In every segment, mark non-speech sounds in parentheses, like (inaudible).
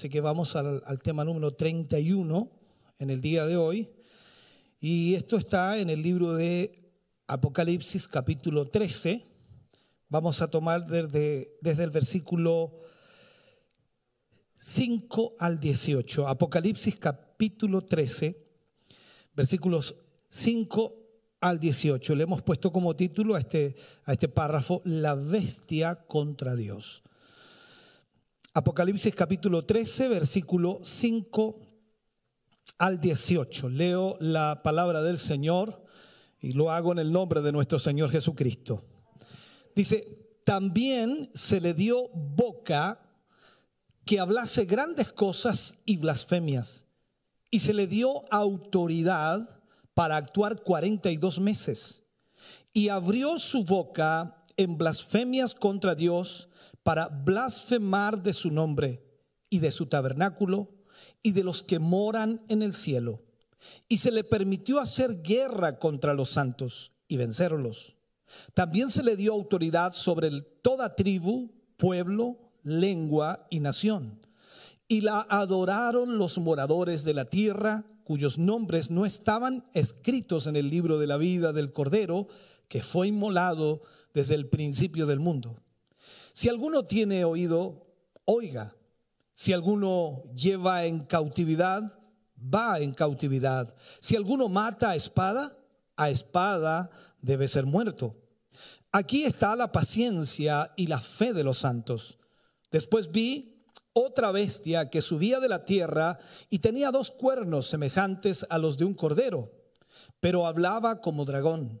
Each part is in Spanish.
Así que vamos al, tema número 31 en el día de hoy. Y esto está en el libro de Apocalipsis capítulo 13. Vamos a tomar desde, desde el versículo 5 al 18. Apocalipsis capítulo 13, versículos 5 al 18. Le hemos puesto como título a este, a este párrafo, La bestia contra Dios. Apocalipsis capítulo 13, versículo 5 al 18. Leo la palabra del Señor y lo hago en el nombre de nuestro Señor Jesucristo. Dice, también se le dio boca que hablase grandes cosas y blasfemias, y se le dio autoridad para actuar 42 meses, y abrió su boca en blasfemias contra Dios, para blasfemar de su nombre y de su tabernáculo y de los que moran en el cielo. Y se le permitió hacer guerra contra los santos y vencerlos. También se le dio autoridad sobre toda tribu, pueblo, lengua y nación. Y la adoraron los moradores de la tierra, cuyos nombres no estaban escritos en el libro de la vida del Cordero, que fue inmolado desde el principio del mundo. Si alguno tiene oído, oiga. Si alguno lleva en cautividad, va en cautividad. Si alguno mata a espada, a espada debe ser muerto. Aquí está la paciencia y la fe de los santos. Después vi otra bestia que subía de la tierra y tenía dos cuernos semejantes a los de un cordero, pero hablaba como dragón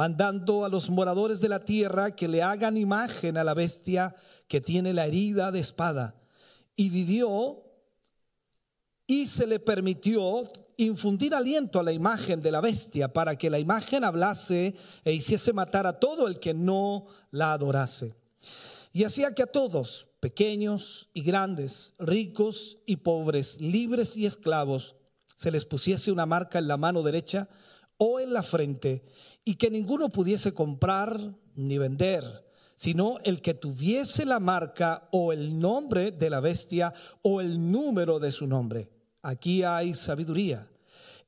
mandando a los moradores de la tierra que le hagan imagen a la bestia que tiene la herida de espada. Y vivió y se le permitió infundir aliento a la imagen de la bestia para que la imagen hablase e hiciese matar a todo el que no la adorase. Y hacía que a todos, pequeños y grandes, ricos y pobres, libres y esclavos, se les pusiese una marca en la mano derecha o en la frente, y que ninguno pudiese comprar ni vender, sino el que tuviese la marca o el nombre de la bestia o el número de su nombre. Aquí hay sabiduría.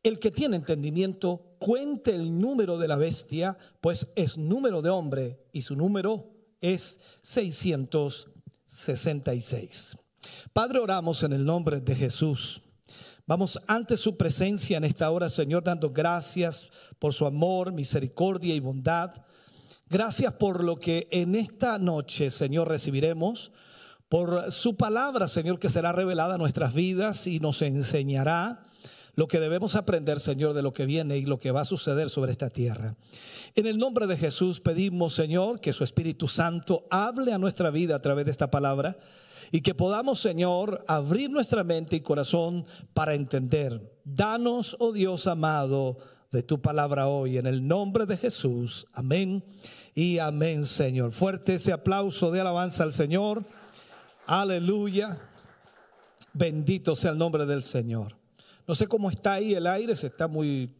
El que tiene entendimiento, cuente el número de la bestia, pues es número de hombre y su número es 666. Padre, oramos en el nombre de Jesús. Vamos ante su presencia en esta hora, Señor, dando gracias por su amor, misericordia y bondad. Gracias por lo que en esta noche, Señor, recibiremos, por su palabra, Señor, que será revelada a nuestras vidas y nos enseñará lo que debemos aprender, Señor, de lo que viene y lo que va a suceder sobre esta tierra. En el nombre de Jesús pedimos, Señor, que su Espíritu Santo hable a nuestra vida a través de esta palabra y que podamos, Señor, abrir nuestra mente y corazón para entender. Danos, oh Dios amado, de tu palabra hoy, en el nombre de Jesús. Amén y amén, Señor. Fuerte ese aplauso de alabanza al Señor. Aleluya. Bendito sea el nombre del Señor. No sé cómo está ahí el aire, se está muy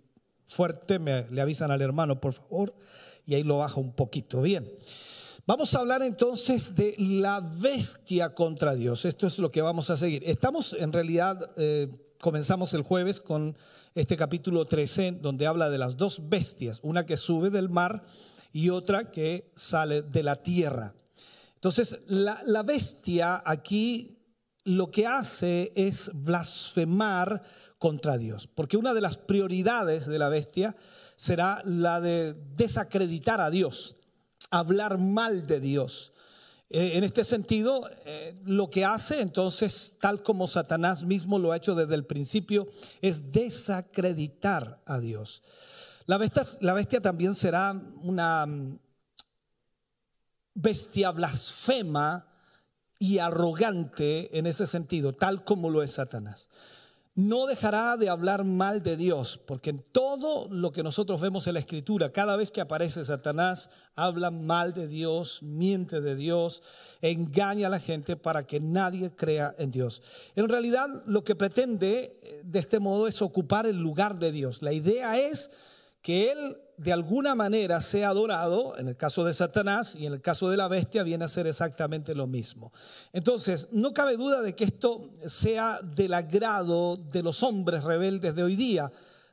fuerte, me, le avisan al hermano, por favor, y ahí lo bajo un poquito. Bien. Vamos a hablar entonces de la bestia contra Dios. Esto es lo que vamos a seguir. Estamos en realidad, eh, comenzamos el jueves con este capítulo 13, donde habla de las dos bestias, una que sube del mar y otra que sale de la tierra. Entonces, la, la bestia aquí lo que hace es blasfemar contra Dios. Porque una de las prioridades de la bestia será la de desacreditar a Dios, hablar mal de Dios. Eh, en este sentido, eh, lo que hace entonces, tal como Satanás mismo lo ha hecho desde el principio, es desacreditar a Dios. La bestia, también será una mm, bestia blasfema y arrogante en ese sentido, tal como lo es Satanás no dejará de hablar mal de Dios, porque en todo lo que nosotros vemos en la Escritura, cada vez que aparece Satanás, habla mal de Dios, miente de Dios, engaña a la gente para que nadie crea en Dios. En realidad lo que pretende eh, de este modo es ocupar el lugar de Dios. La idea es que Él de alguna manera sea adorado, en el caso de Satanás y en el caso de la bestia viene a ser exactamente lo mismo. Entonces, no cabe duda de que esto sea del agrado de los hombres rebeldes de hoy día,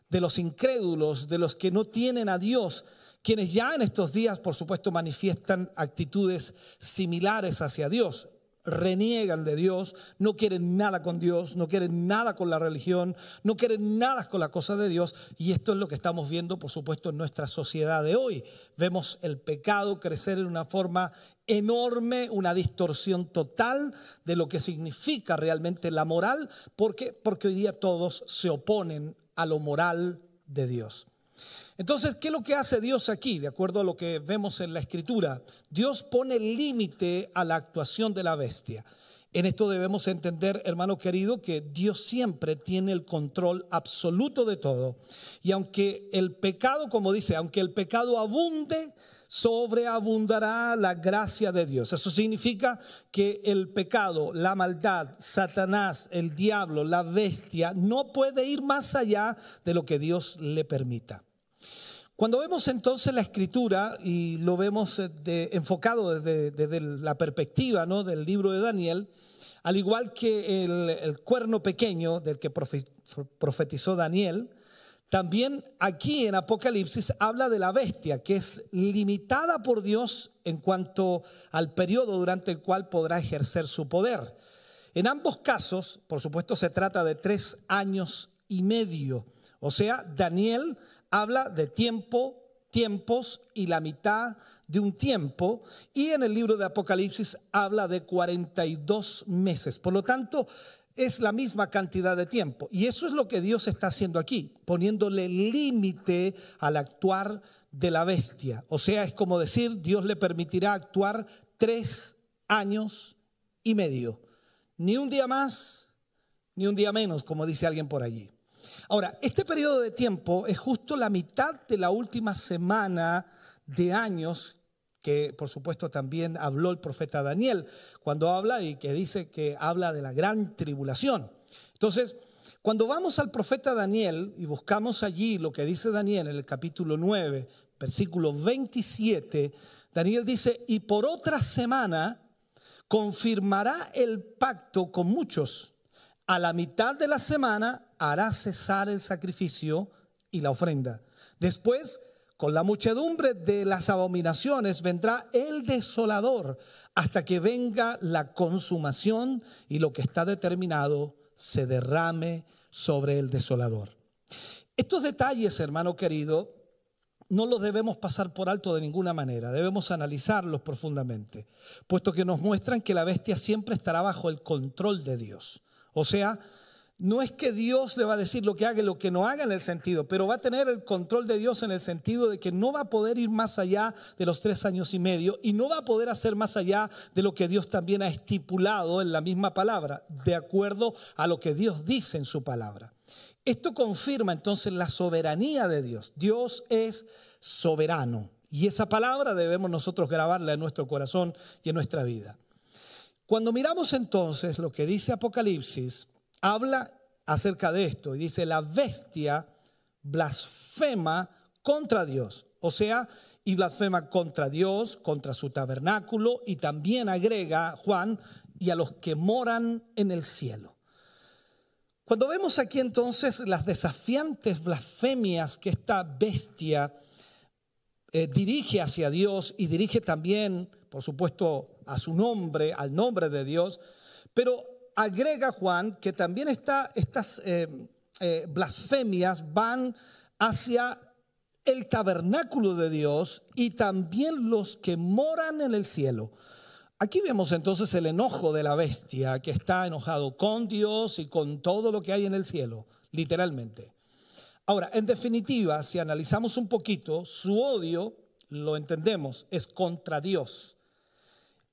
de los incrédulos, de los que no tienen a Dios, quienes ya en estos días, por supuesto, manifiestan actitudes similares hacia Dios reniegan de Dios, no quieren nada con Dios, no quieren nada con la religión, no quieren nada con la cosa de Dios. Y esto es lo que estamos viendo, por supuesto, en nuestra sociedad de hoy. Vemos el pecado crecer en una forma enorme, una distorsión total de lo que significa realmente la moral, porque, porque hoy día todos se oponen a lo moral de Dios. Entonces, ¿qué es lo que hace Dios aquí? De acuerdo a lo que vemos en la escritura, Dios pone límite a la actuación de la bestia. En esto debemos entender, hermano querido, que Dios siempre tiene el control absoluto de todo. Y aunque el pecado, como dice, aunque el pecado abunde, sobreabundará la gracia de Dios. Eso significa que el pecado, la maldad, Satanás, el diablo, la bestia, no puede ir más allá de lo que Dios le permita. Cuando vemos entonces la escritura y lo vemos eh, enfocado desde, la perspectiva ¿no? del libro de Daniel, al igual que el, cuerno pequeño del que profetizó Daniel, también aquí en Apocalipsis habla de la bestia, que es limitada por Dios en cuanto al periodo durante el cual podrá ejercer su poder. En ambos casos, por supuesto, se trata de tres años y medio. O sea, Daniel habla de tiempo, tiempos y la mitad de un tiempo. Y en el libro de Apocalipsis habla de 42 meses. Por lo tanto, es la misma cantidad de tiempo. Y eso es lo que Dios está haciendo aquí, poniéndole límite al actuar de la bestia. O sea, es como decir, Dios le permitirá actuar tres años y medio. Ni un día más, ni un día menos, como dice alguien por allí. Ahora, este periodo de tiempo es justo la mitad de la última semana de años que por supuesto también habló el profeta Daniel cuando habla y que dice que habla de la gran tribulación. Entonces, cuando vamos al profeta Daniel y buscamos allí lo que dice Daniel en el capítulo 9, versículo 27, Daniel dice, y por otra semana confirmará el pacto con muchos a la mitad de la semana hará cesar el sacrificio y la ofrenda. Después, con la muchedumbre de las abominaciones, vendrá el desolador hasta que venga la consumación y lo que está determinado se derrame sobre el desolador. Estos detalles, hermano querido, no los debemos pasar por alto de ninguna manera, debemos analizarlos profundamente, puesto que nos muestran que la bestia siempre estará bajo el control de Dios. O sea, no es que Dios le va a decir lo que haga y lo que no haga en el sentido, pero va a tener el control de Dios en el sentido de que no va a poder ir más allá de los tres años y medio y no va a poder hacer más allá de lo que Dios también ha estipulado en la misma palabra, de acuerdo a lo que Dios dice en su palabra. Esto confirma entonces la soberanía de Dios. Dios es soberano y esa palabra debemos nosotros grabarla en nuestro corazón y en nuestra vida. Cuando miramos entonces lo que dice Apocalipsis, habla acerca de esto y dice, la bestia blasfema contra Dios. O sea, y blasfema contra Dios, contra su tabernáculo y también agrega Juan y a los que moran en el cielo. Cuando vemos aquí entonces las desafiantes blasfemias que esta bestia eh, dirige hacia Dios y dirige también, por supuesto, a su nombre, al nombre de Dios, pero agrega Juan que también estas, eh, eh, blasfemias van hacia el tabernáculo de Dios y también los que moran en el cielo. Aquí vemos entonces el enojo de la bestia que está enojado con Dios y con todo lo que hay en el cielo, literalmente. Ahora, en definitiva, si analizamos un poquito, su odio, lo entendemos, es contra Dios.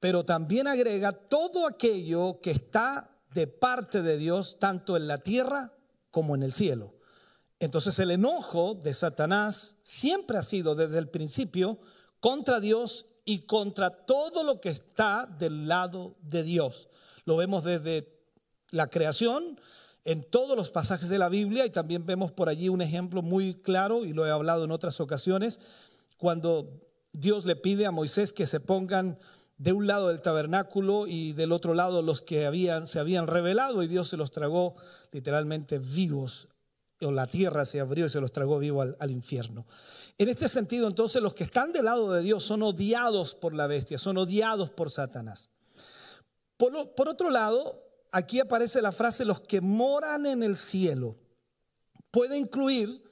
Pero también agrega todo aquello que está de parte de Dios, tanto en la tierra como en el cielo. Entonces el enojo de Satanás siempre ha sido desde el principio contra Dios y contra todo lo que está del lado de Dios. Lo vemos desde la creación, en todos los pasajes de la Biblia y también vemos por allí un ejemplo muy claro, y lo he hablado en otras ocasiones, cuando Dios le pide a Moisés que se pongan de un lado del tabernáculo y del otro lado los que habían, se habían revelado y Dios se los tragó literalmente vivos, o la tierra se abrió y se los tragó vivo al, infierno. En este sentido, entonces, los que están del lado de Dios son odiados por la bestia, son odiados por Satanás. Por otro lado, aquí aparece la frase los que moran en el cielo. Puede incluir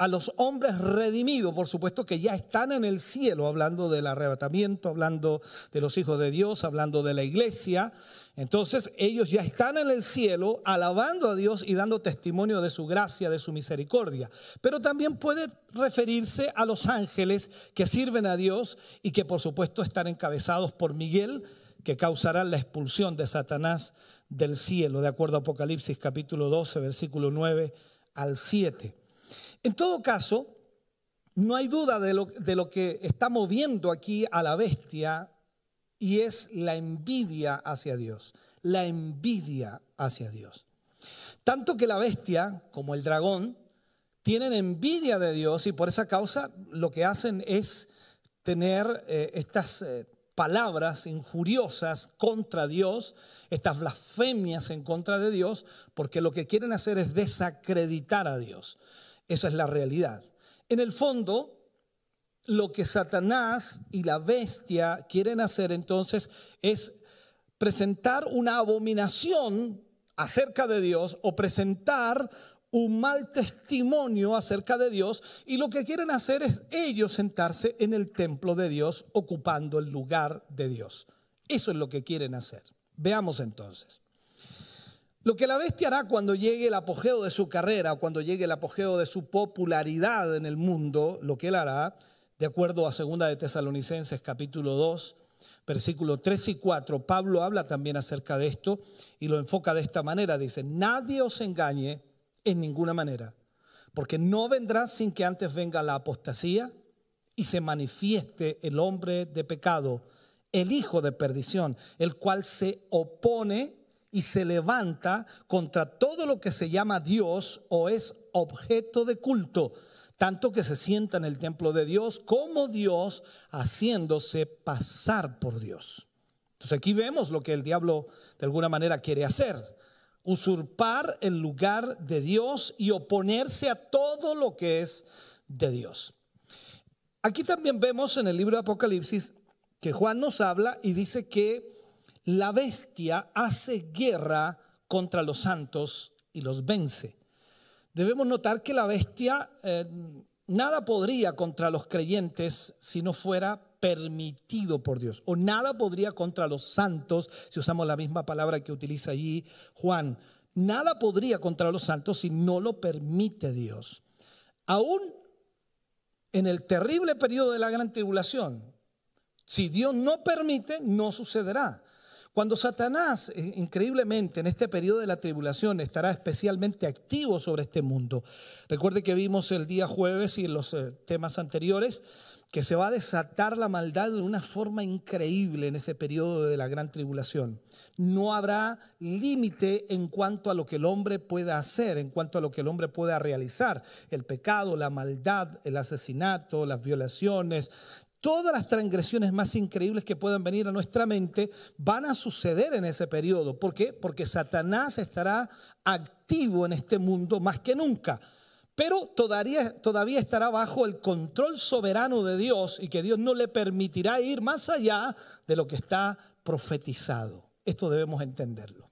a los hombres redimidos, por supuesto que ya están en el cielo, hablando del arrebatamiento, hablando de los hijos de Dios, hablando de la iglesia. Entonces ellos ya están en el cielo alabando a Dios y dando testimonio de su gracia, de su misericordia. Pero también puede referirse a los ángeles que sirven a Dios y que por supuesto están encabezados por Miguel, que causarán la expulsión de Satanás del cielo, de acuerdo a Apocalipsis capítulo 12, versículo 9 al 7. En todo caso, no hay duda de lo, que está moviendo aquí a la bestia y es la envidia hacia Dios, la envidia hacia Dios. Tanto que la bestia como el dragón tienen envidia de Dios y por esa causa lo que hacen es tener eh, estas eh, palabras injuriosas contra Dios, estas blasfemias en contra de Dios, porque lo que quieren hacer es desacreditar a Dios. Esa es la realidad. En el fondo, lo que Satanás y la bestia quieren hacer entonces es presentar una abominación acerca de Dios o presentar un mal testimonio acerca de Dios y lo que quieren hacer es ellos sentarse en el templo de Dios ocupando el lugar de Dios. Eso es lo que quieren hacer. Veamos entonces. Lo que la bestia hará cuando llegue el apogeo de su carrera, cuando llegue el apogeo de su popularidad en el mundo, lo que él hará, de acuerdo a 2 de Tesalonicenses capítulo 2, versículo 3 y 4, Pablo habla también acerca de esto y lo enfoca de esta manera. Dice, nadie os engañe en ninguna manera, porque no vendrá sin que antes venga la apostasía y se manifieste el hombre de pecado, el hijo de perdición, el cual se opone y se levanta contra todo lo que se llama Dios o es objeto de culto, tanto que se sienta en el templo de Dios como Dios haciéndose pasar por Dios. Entonces aquí vemos lo que el diablo de alguna manera quiere hacer usurpar el lugar de Dios y oponerse a todo lo que es de Dios. Aquí también vemos en el libro de Apocalipsis que Juan nos habla y dice que la bestia hace guerra contra los santos y los vence. Debemos notar que la bestia eh, nada podría contra los creyentes si no fuera permitido por Dios. O nada podría contra los santos, si usamos la misma palabra que utiliza allí Juan. Nada podría contra los santos si no lo permite Dios. Aún en el terrible periodo de la gran tribulación, si Dios no permite, no sucederá. Cuando Satanás, eh, increíblemente, en este periodo de la tribulación, estará especialmente activo sobre este mundo. Recuerde que vimos el día jueves y en los eh, temas anteriores que se va a desatar la maldad de una forma increíble en ese periodo de la gran tribulación. No habrá límite en cuanto a lo que el hombre pueda hacer, en cuanto a lo que el hombre pueda realizar. El pecado, la maldad, el asesinato, las violaciones, todas las transgresiones más increíbles que puedan venir a nuestra mente van a suceder en ese periodo. ¿Por qué? Porque Satanás estará activo en este mundo más que nunca pero todavía, todavía estará bajo el control soberano de Dios y que Dios no le permitirá ir más allá de lo que está profetizado. Esto debemos entenderlo.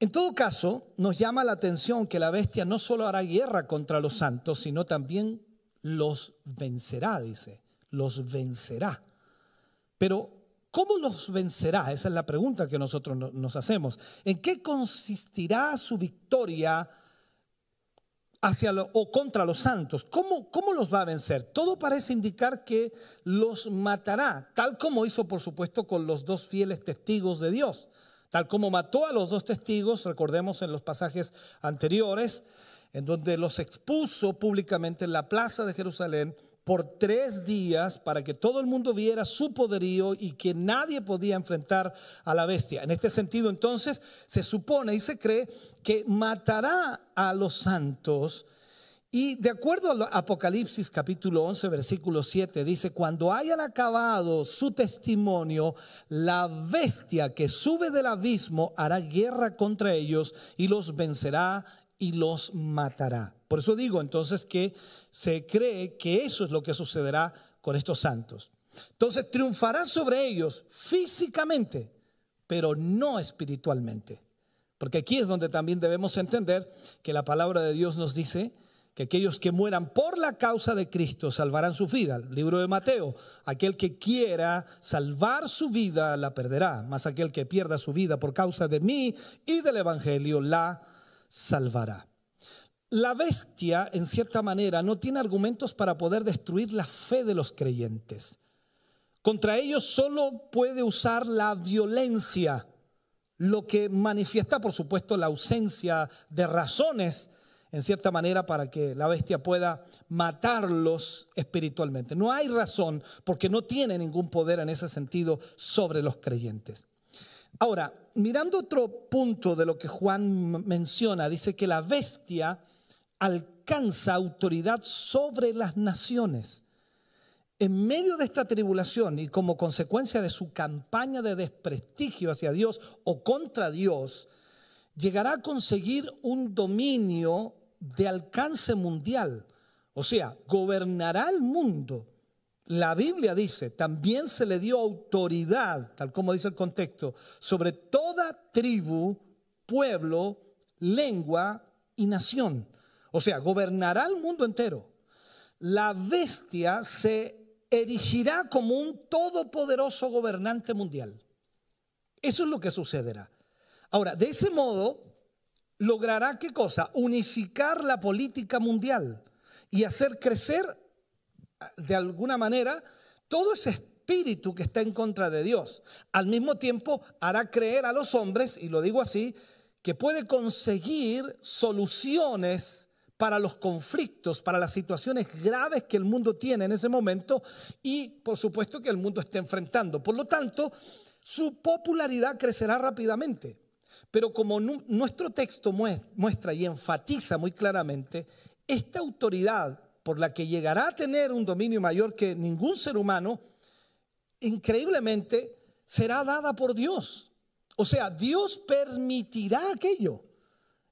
En todo caso, nos llama la atención que la bestia no solo hará guerra contra los santos, sino también los vencerá, dice, los vencerá. Pero, ¿cómo los vencerá? Esa es la pregunta que nosotros nos hacemos. ¿En qué consistirá su victoria hacia o contra los santos? ¿Cómo, ¿Cómo los va a vencer? Todo parece indicar que los matará, tal como hizo, por supuesto, con los dos fieles testigos de Dios. Tal como mató a los dos testigos, recordemos en los pasajes anteriores, en donde los expuso públicamente en la plaza de Jerusalén por tres días para que todo el mundo viera su poderío y que nadie podía enfrentar a la bestia. En este sentido, entonces, se supone y se cree que matará a los santos y de acuerdo al Apocalipsis capítulo 11, versículo 7, dice, cuando hayan acabado su testimonio, la bestia que sube del abismo hará guerra contra ellos y los vencerá y los matará. Por eso digo entonces que se cree que eso es lo que sucederá con estos santos. Entonces triunfará sobre ellos físicamente, pero no espiritualmente. Porque aquí es donde también debemos entender que la palabra de Dios nos dice que aquellos que mueran por la causa de Cristo salvarán su vida. Libro de Mateo, aquel que quiera salvar su vida la perderá, mas aquel que pierda su vida por causa de mí y del Evangelio la salvará. La bestia, en cierta manera, no tiene argumentos para poder destruir la fe de los creyentes. Contra ellos solo puede usar la violencia, lo que manifiesta, por supuesto, la ausencia de razones en cierta manera, para que la bestia pueda matarlos espiritualmente. No hay razón porque no tiene ningún poder en ese sentido sobre los creyentes. Ahora, mirando otro punto de lo que Juan menciona, dice que la bestia alcanza autoridad sobre las naciones. En medio de esta tribulación y como consecuencia de su campaña de desprestigio hacia Dios o contra Dios, llegará a conseguir un dominio de alcance mundial. O sea, gobernará el mundo. La Biblia dice, también se le dio autoridad, tal como dice el contexto, sobre toda tribu, pueblo, lengua y nación. O sea, gobernará el mundo entero. La bestia se erigirá como un todopoderoso gobernante mundial. Eso es lo que sucederá. Ahora, de ese modo, logrará qué cosa? Unificar la política mundial y hacer crecer de alguna manera todo ese espíritu que está en contra de Dios. Al mismo tiempo hará creer a los hombres, y lo digo así, que puede conseguir soluciones para los conflictos, para las situaciones graves que el mundo tiene en ese momento y por supuesto que el mundo está enfrentando. Por lo tanto, su popularidad crecerá rápidamente. Pero como nuestro texto muestra y enfatiza muy claramente, esta autoridad por la que llegará a tener un dominio mayor que ningún ser humano, increíblemente será dada por Dios. O sea, Dios permitirá aquello.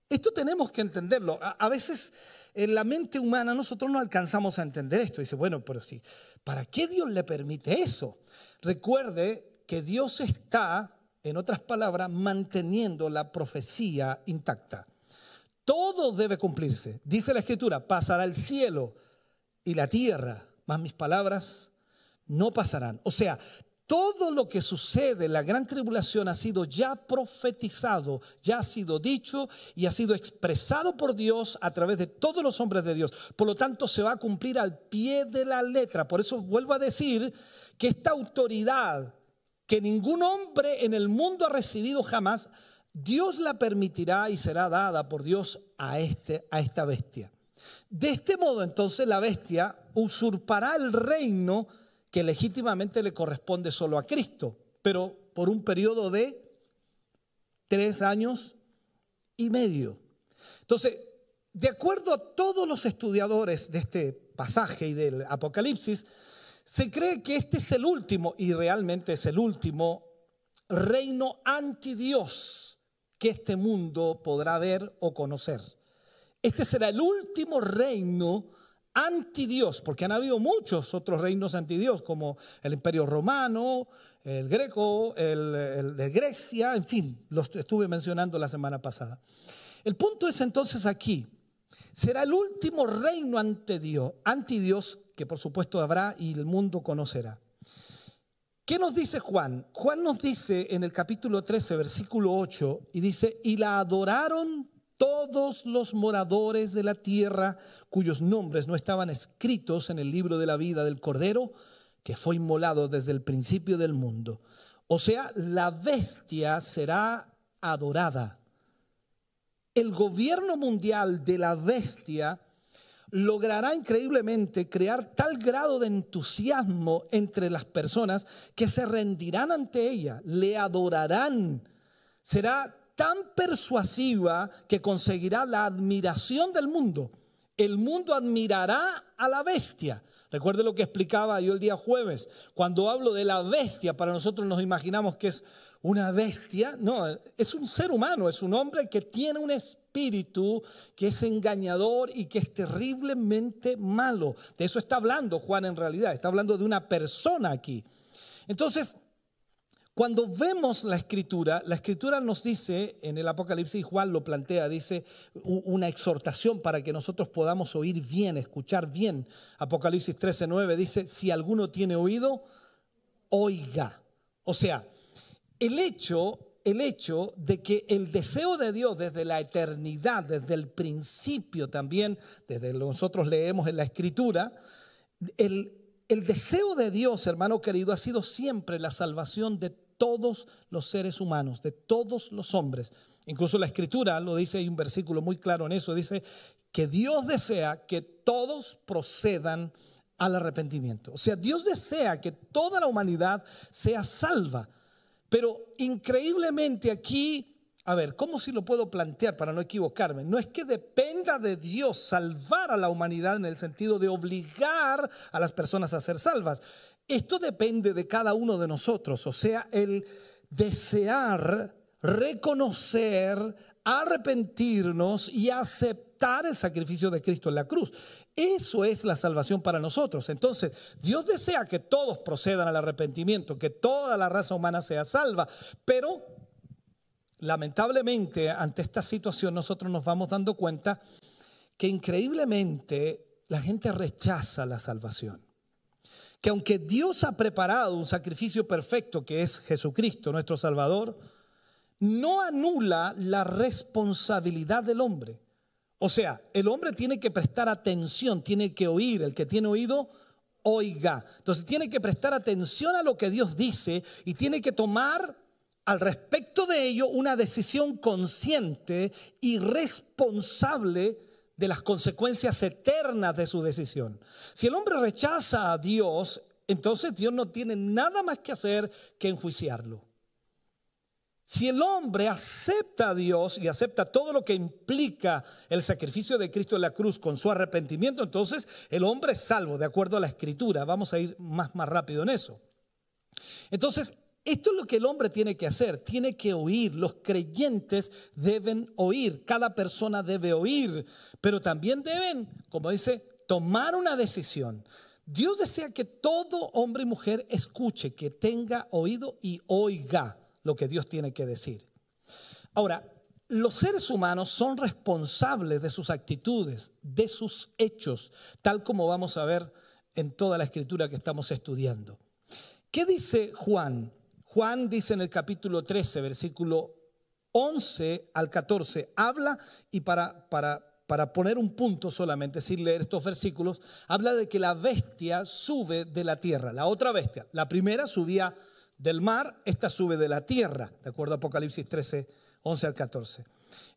Esto tenemos que entenderlo. A, veces en la mente humana nosotros no alcanzamos a entender esto. Dice, bueno, pero sí, ¿para qué Dios le permite eso? Recuerde que Dios está en otras palabras, manteniendo la profecía intacta. Todo debe cumplirse. Dice la escritura, pasará el cielo y la tierra, mas mis palabras no pasarán. O sea, todo lo que sucede en la gran tribulación ha sido ya profetizado, ya ha sido dicho y ha sido expresado por Dios a través de todos los hombres de Dios. Por lo tanto, se va a cumplir al pie de la letra. Por eso vuelvo a decir que esta autoridad que ningún hombre en el mundo ha recibido jamás, Dios la permitirá y será dada por Dios a, este, a esta bestia. De este modo entonces la bestia usurpará el reino que legítimamente le corresponde solo a Cristo, pero por un periodo de tres años y medio. Entonces, de acuerdo a todos los estudiadores de este pasaje y del Apocalipsis, se cree que este es el último, y realmente es el último, reino anti Dios que este mundo podrá ver o conocer. Este será el último reino anti Dios, porque han habido muchos otros reinos anti Dios, como el Imperio Romano, el Greco, el, de Grecia, en fin, los estuve mencionando la semana pasada. El punto es entonces aquí, será el último reino ante Dios, anti Dios, que por supuesto habrá y el mundo conocerá. ¿Qué nos dice Juan? Juan nos dice en el capítulo 13, versículo 8, y dice, y la adoraron todos los moradores de la tierra cuyos nombres no estaban escritos en el libro de la vida del Cordero, que fue inmolado desde el principio del mundo. O sea, la bestia será adorada. El gobierno mundial de la bestia logrará increíblemente crear tal grado de entusiasmo entre las personas que se rendirán ante ella, le adorarán. Será tan persuasiva que conseguirá la admiración del mundo. El mundo admirará a la bestia. Recuerde lo que explicaba yo el día jueves. Cuando hablo de la bestia, para nosotros nos imaginamos que es una bestia. No, es un ser humano, es un hombre que tiene un espíritu que es engañador y que es terriblemente malo. De eso está hablando Juan en realidad. Está hablando de una persona aquí. Entonces, cuando vemos la escritura, la escritura nos dice, en el Apocalipsis Juan lo plantea, dice una exhortación para que nosotros podamos oír bien, escuchar bien. Apocalipsis 13:9 dice, si alguno tiene oído, oiga. O sea, el hecho, el hecho de que el deseo de Dios desde la eternidad, desde el principio también, desde lo que nosotros leemos en la escritura, el, el deseo de Dios, hermano querido, ha sido siempre la salvación de todos los seres humanos, de todos los hombres. Incluso la escritura lo dice, hay un versículo muy claro en eso, dice que Dios desea que todos procedan al arrepentimiento. O sea, Dios desea que toda la humanidad sea salva. Pero increíblemente aquí a ver, ¿cómo si lo puedo plantear para no equivocarme? No es que dependa de Dios salvar a la humanidad en el sentido de obligar a las personas a ser salvas. Esto depende de cada uno de nosotros, o sea, el desear, reconocer, arrepentirnos y aceptar el sacrificio de Cristo en la cruz. Eso es la salvación para nosotros. Entonces, Dios desea que todos procedan al arrepentimiento, que toda la raza humana sea salva, pero lamentablemente ante esta situación nosotros nos vamos dando cuenta que increíblemente la gente rechaza la salvación que aunque Dios ha preparado un sacrificio perfecto que es Jesucristo, nuestro Salvador, no anula la responsabilidad del hombre. O sea, el hombre tiene que prestar atención, tiene que oír, el que tiene oído, oiga. Entonces tiene que prestar atención a lo que Dios dice y tiene que tomar al respecto de ello una decisión consciente y responsable de las consecuencias eternas de su decisión. Si el hombre rechaza a Dios, entonces Dios no tiene nada más que hacer que enjuiciarlo. Si el hombre acepta a Dios y acepta todo lo que implica el sacrificio de Cristo en la cruz con su arrepentimiento, entonces el hombre es salvo, de acuerdo a la escritura. Vamos a ir más, más rápido en eso. Entonces, esto es lo que el hombre tiene que hacer, tiene que oír, los creyentes deben oír, cada persona debe oír, pero también deben, como dice, tomar una decisión. Dios desea que todo hombre y mujer escuche, que tenga oído y oiga lo que Dios tiene que decir. Ahora, los seres humanos son responsables de sus actitudes, de sus hechos, tal como vamos a ver en toda la escritura que estamos estudiando. ¿Qué dice Juan? Juan dice en el capítulo 13, versículo 11 al 14, habla y para, para, para poner un punto solamente, sin leer estos versículos, habla de que la bestia sube de la tierra, la otra bestia. La primera subía del mar, esta sube de la tierra, de acuerdo a Apocalipsis 13, 11 al 14.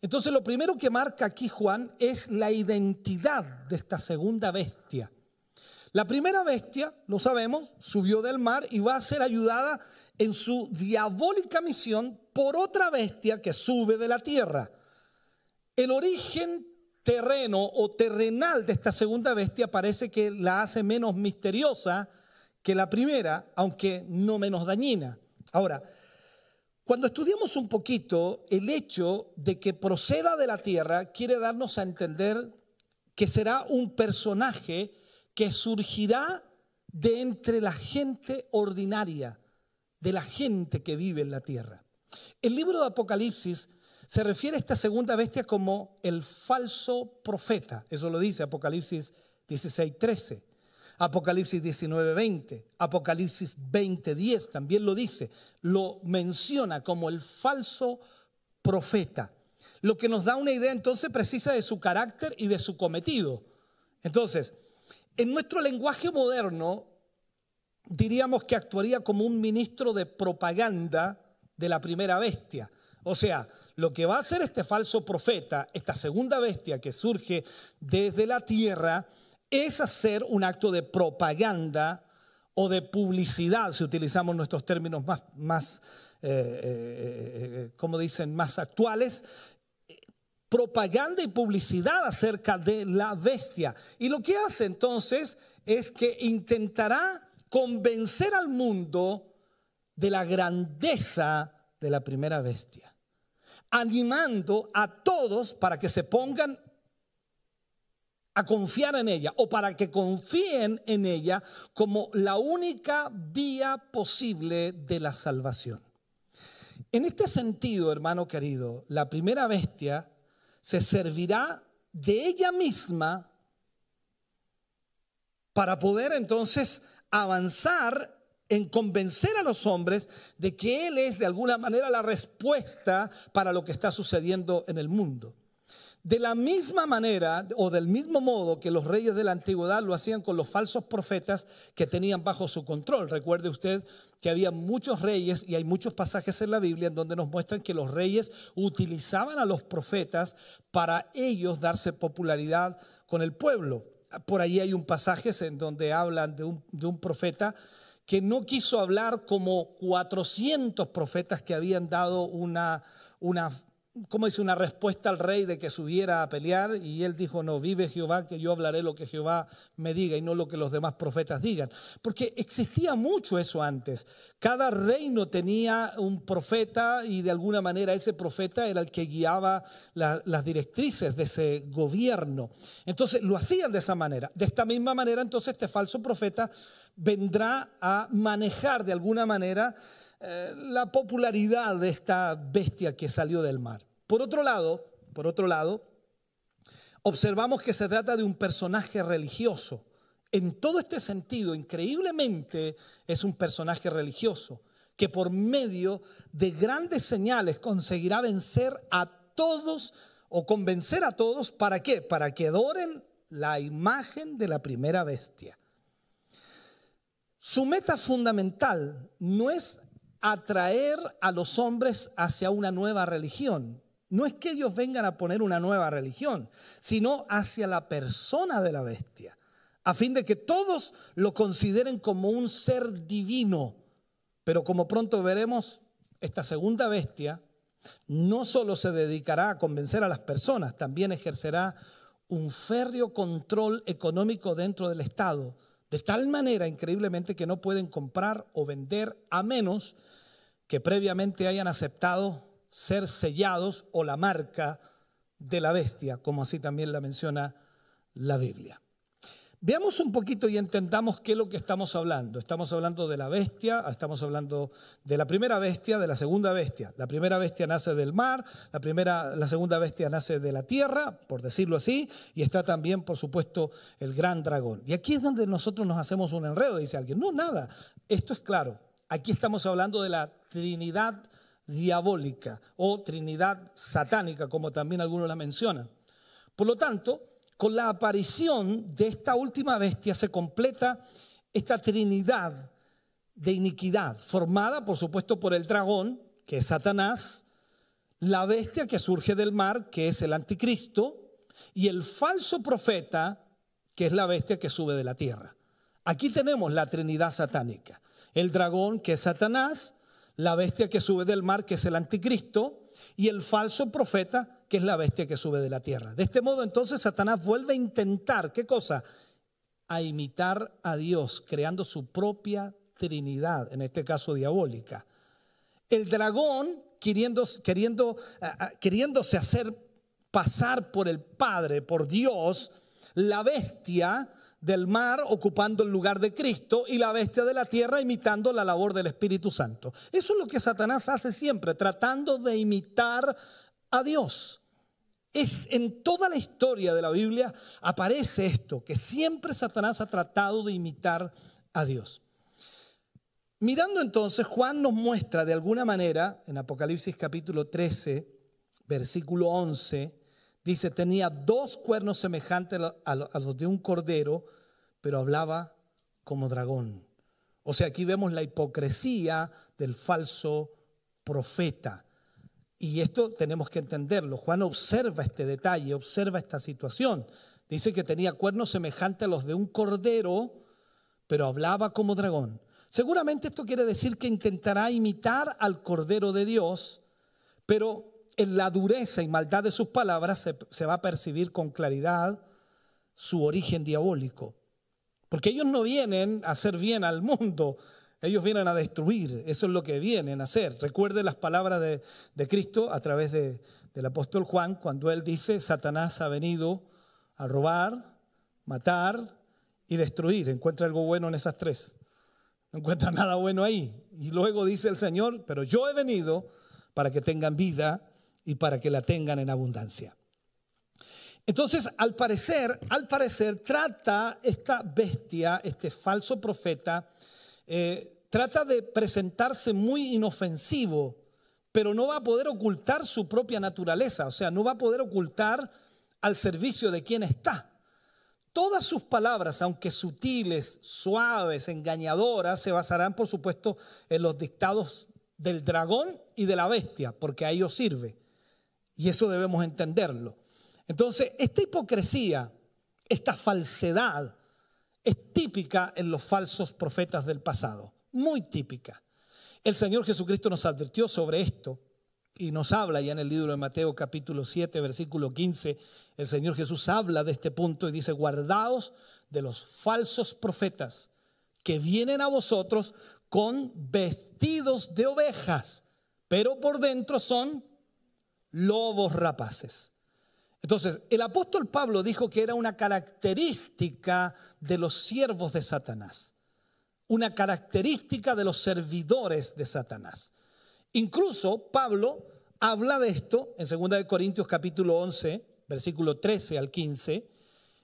Entonces lo primero que marca aquí Juan es la identidad de esta segunda bestia. La primera bestia, lo sabemos, subió del mar y va a ser ayudada en su diabólica misión por otra bestia que sube de la tierra. El origen terreno o terrenal de esta segunda bestia parece que la hace menos misteriosa que la primera, aunque no menos dañina. Ahora, cuando estudiamos un poquito el hecho de que proceda de la tierra, quiere darnos a entender que será un personaje que surgirá de entre la gente ordinaria, de la gente que vive en la tierra. El libro de Apocalipsis se refiere a esta segunda bestia como el falso profeta. Eso lo dice Apocalipsis 16, 13. Apocalipsis 19, 20. Apocalipsis 20, 10 también lo dice. Lo menciona como el falso profeta. Lo que nos da una idea entonces precisa de su carácter y de su cometido. Entonces, en nuestro lenguaje moderno, diríamos que actuaría como un ministro de propaganda de la primera bestia. O sea, lo que va a hacer este falso profeta, esta segunda bestia que surge desde la tierra, es hacer un acto de propaganda o de publicidad, si utilizamos nuestros términos más, más eh, eh, eh, como dicen, más actuales, propaganda y publicidad acerca de la bestia. Y lo que hace entonces es que intentará convencer al mundo de la grandeza de la primera bestia, animando a todos para que se pongan a confiar en ella o para que confíen en ella como la única vía posible de la salvación. En este sentido, hermano querido, la primera bestia se servirá de ella misma para poder entonces avanzar en convencer a los hombres de que Él es de alguna manera la respuesta para lo que está sucediendo en el mundo. De la misma manera o del mismo modo que los reyes de la antigüedad lo hacían con los falsos profetas que tenían bajo su control. Recuerde usted que había muchos reyes y hay muchos pasajes en la Biblia en donde nos muestran que los reyes utilizaban a los profetas para ellos darse popularidad con el pueblo. Por ahí hay un pasaje en donde hablan de un, de un profeta que no quiso hablar como 400 profetas que habían dado una, una como dice, una respuesta al rey de que subiera a pelear y él dijo, no, vive Jehová, que yo hablaré lo que Jehová me diga y no lo que los demás profetas digan. Porque existía mucho eso antes. Cada reino tenía un profeta y de alguna manera ese profeta era el que guiaba las directrices de ese gobierno. Entonces lo hacían de esa manera. De esta misma manera entonces este falso profeta vendrá a manejar de alguna manera eh, la popularidad de esta bestia que salió del mar. Por otro lado, por otro lado, observamos que se trata de un personaje religioso. En todo este sentido, increíblemente, es un personaje religioso que por medio de grandes señales conseguirá vencer a todos o convencer a todos, ¿para qué? Para que adoren la imagen de la primera bestia. Su meta fundamental no es atraer a los hombres hacia una nueva religión, no es que ellos vengan a poner una nueva religión, sino hacia la persona de la bestia, a fin de que todos lo consideren como un ser divino. Pero como pronto veremos, esta segunda bestia no solo se dedicará a convencer a las personas, también ejercerá un férreo control económico dentro del Estado, de tal manera increíblemente que no pueden comprar o vender a menos que previamente hayan aceptado ser sellados o la marca de la bestia, como así también la menciona la Biblia. Veamos un poquito y entendamos qué es lo que estamos hablando. Estamos hablando de la bestia, estamos hablando de la primera bestia, de la segunda bestia. La primera bestia nace del mar, la, la segunda bestia nace de la tierra, por decirlo así, y está también, por supuesto, el gran dragón. Y aquí es donde nosotros nos hacemos un enredo, dice alguien. No, nada, esto es claro. Aquí estamos hablando de la Trinidad diabólica o Trinidad satánica, como también algunos la mencionan. Por lo tanto, con la aparición de esta última bestia se completa esta Trinidad de iniquidad, formada por supuesto por el dragón, que es Satanás, la bestia que surge del mar, que es el anticristo, y el falso profeta, que es la bestia que sube de la tierra. Aquí tenemos la Trinidad satánica. El dragón, que es Satanás, la bestia que sube del mar, que es el anticristo, y el falso profeta, que es la bestia que sube de la tierra. De este modo, entonces, Satanás vuelve a intentar, ¿qué cosa? A imitar a Dios, creando su propia Trinidad, en este caso diabólica. El dragón, queriendo, queriendo, queriéndose hacer pasar por el Padre, por Dios, la bestia del mar ocupando el lugar de Cristo y la bestia de la tierra imitando la labor del Espíritu Santo. Eso es lo que Satanás hace siempre, tratando de imitar a Dios. Es en toda la historia de la Biblia aparece esto, que siempre Satanás ha tratado de imitar a Dios. Mirando entonces, Juan nos muestra de alguna manera, en Apocalipsis capítulo 13, versículo 11, dice, tenía dos cuernos semejantes a los de un cordero, pero hablaba como dragón. O sea, aquí vemos la hipocresía del falso profeta. Y esto tenemos que entenderlo. Juan observa este detalle, observa esta situación. Dice que tenía cuernos semejantes a los de un cordero, pero hablaba como dragón. Seguramente esto quiere decir que intentará imitar al cordero de Dios, pero en la dureza y maldad de sus palabras se, va a percibir con claridad su origen diabólico. Porque ellos no vienen a hacer bien al mundo, ellos vienen a destruir, eso es lo que vienen a hacer. Recuerde las palabras de, Cristo a través del apóstol Juan, cuando él dice, Satanás ha venido a robar, matar y destruir. Encuentra algo bueno en esas tres. No encuentra nada bueno ahí. Y luego dice el Señor, pero yo he venido para que tengan vida y para que la tengan en abundancia. Entonces, al parecer, al parecer, trata esta bestia, este falso profeta, eh, trata de presentarse muy inofensivo, pero no va a poder ocultar su propia naturaleza, o sea, no va a poder ocultar al servicio de quien está. Todas sus palabras, aunque sutiles, suaves, engañadoras, se basarán, por supuesto, en los dictados del dragón y de la bestia, porque a ellos sirve. Y eso debemos entenderlo. Entonces, esta hipocresía, esta falsedad, es típica en los falsos profetas del pasado, muy típica. El Señor Jesucristo nos advirtió sobre esto y nos habla ya en el libro de Mateo capítulo 7, versículo 15. El Señor Jesús habla de este punto y dice, guardaos de los falsos profetas que vienen a vosotros con vestidos de ovejas, pero por dentro son lobos rapaces. Entonces, el apóstol Pablo dijo que era una característica de los siervos de Satanás, una característica de los servidores de Satanás. Incluso Pablo habla de esto en 2 Corintios capítulo 11, versículo 13 al 15,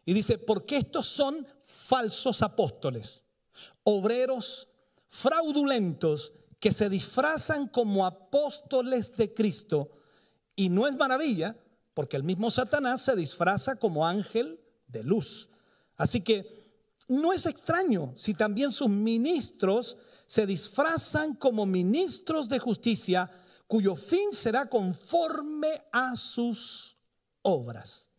y dice, porque estos son falsos apóstoles, obreros fraudulentos que se disfrazan como apóstoles de Cristo, y no es maravilla, porque el mismo Satanás se disfraza como ángel de luz. Así que no es extraño si también sus ministros se disfrazan como ministros de justicia, cuyo fin será conforme a sus obras.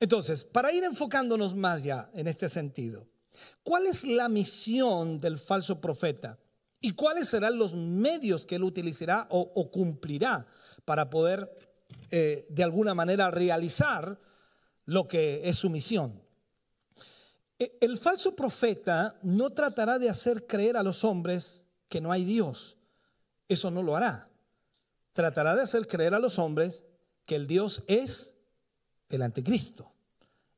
Entonces, para ir enfocándonos más ya en este sentido, ¿cuál es la misión del falso profeta? ¿Y cuáles serán los medios que él utilizará o, o cumplirá para poder eh, de alguna manera realizar lo que es su misión. E, el falso profeta no tratará de hacer creer a los hombres que no hay Dios. Eso no lo hará. Tratará de hacer creer a los hombres que el Dios es el anticristo.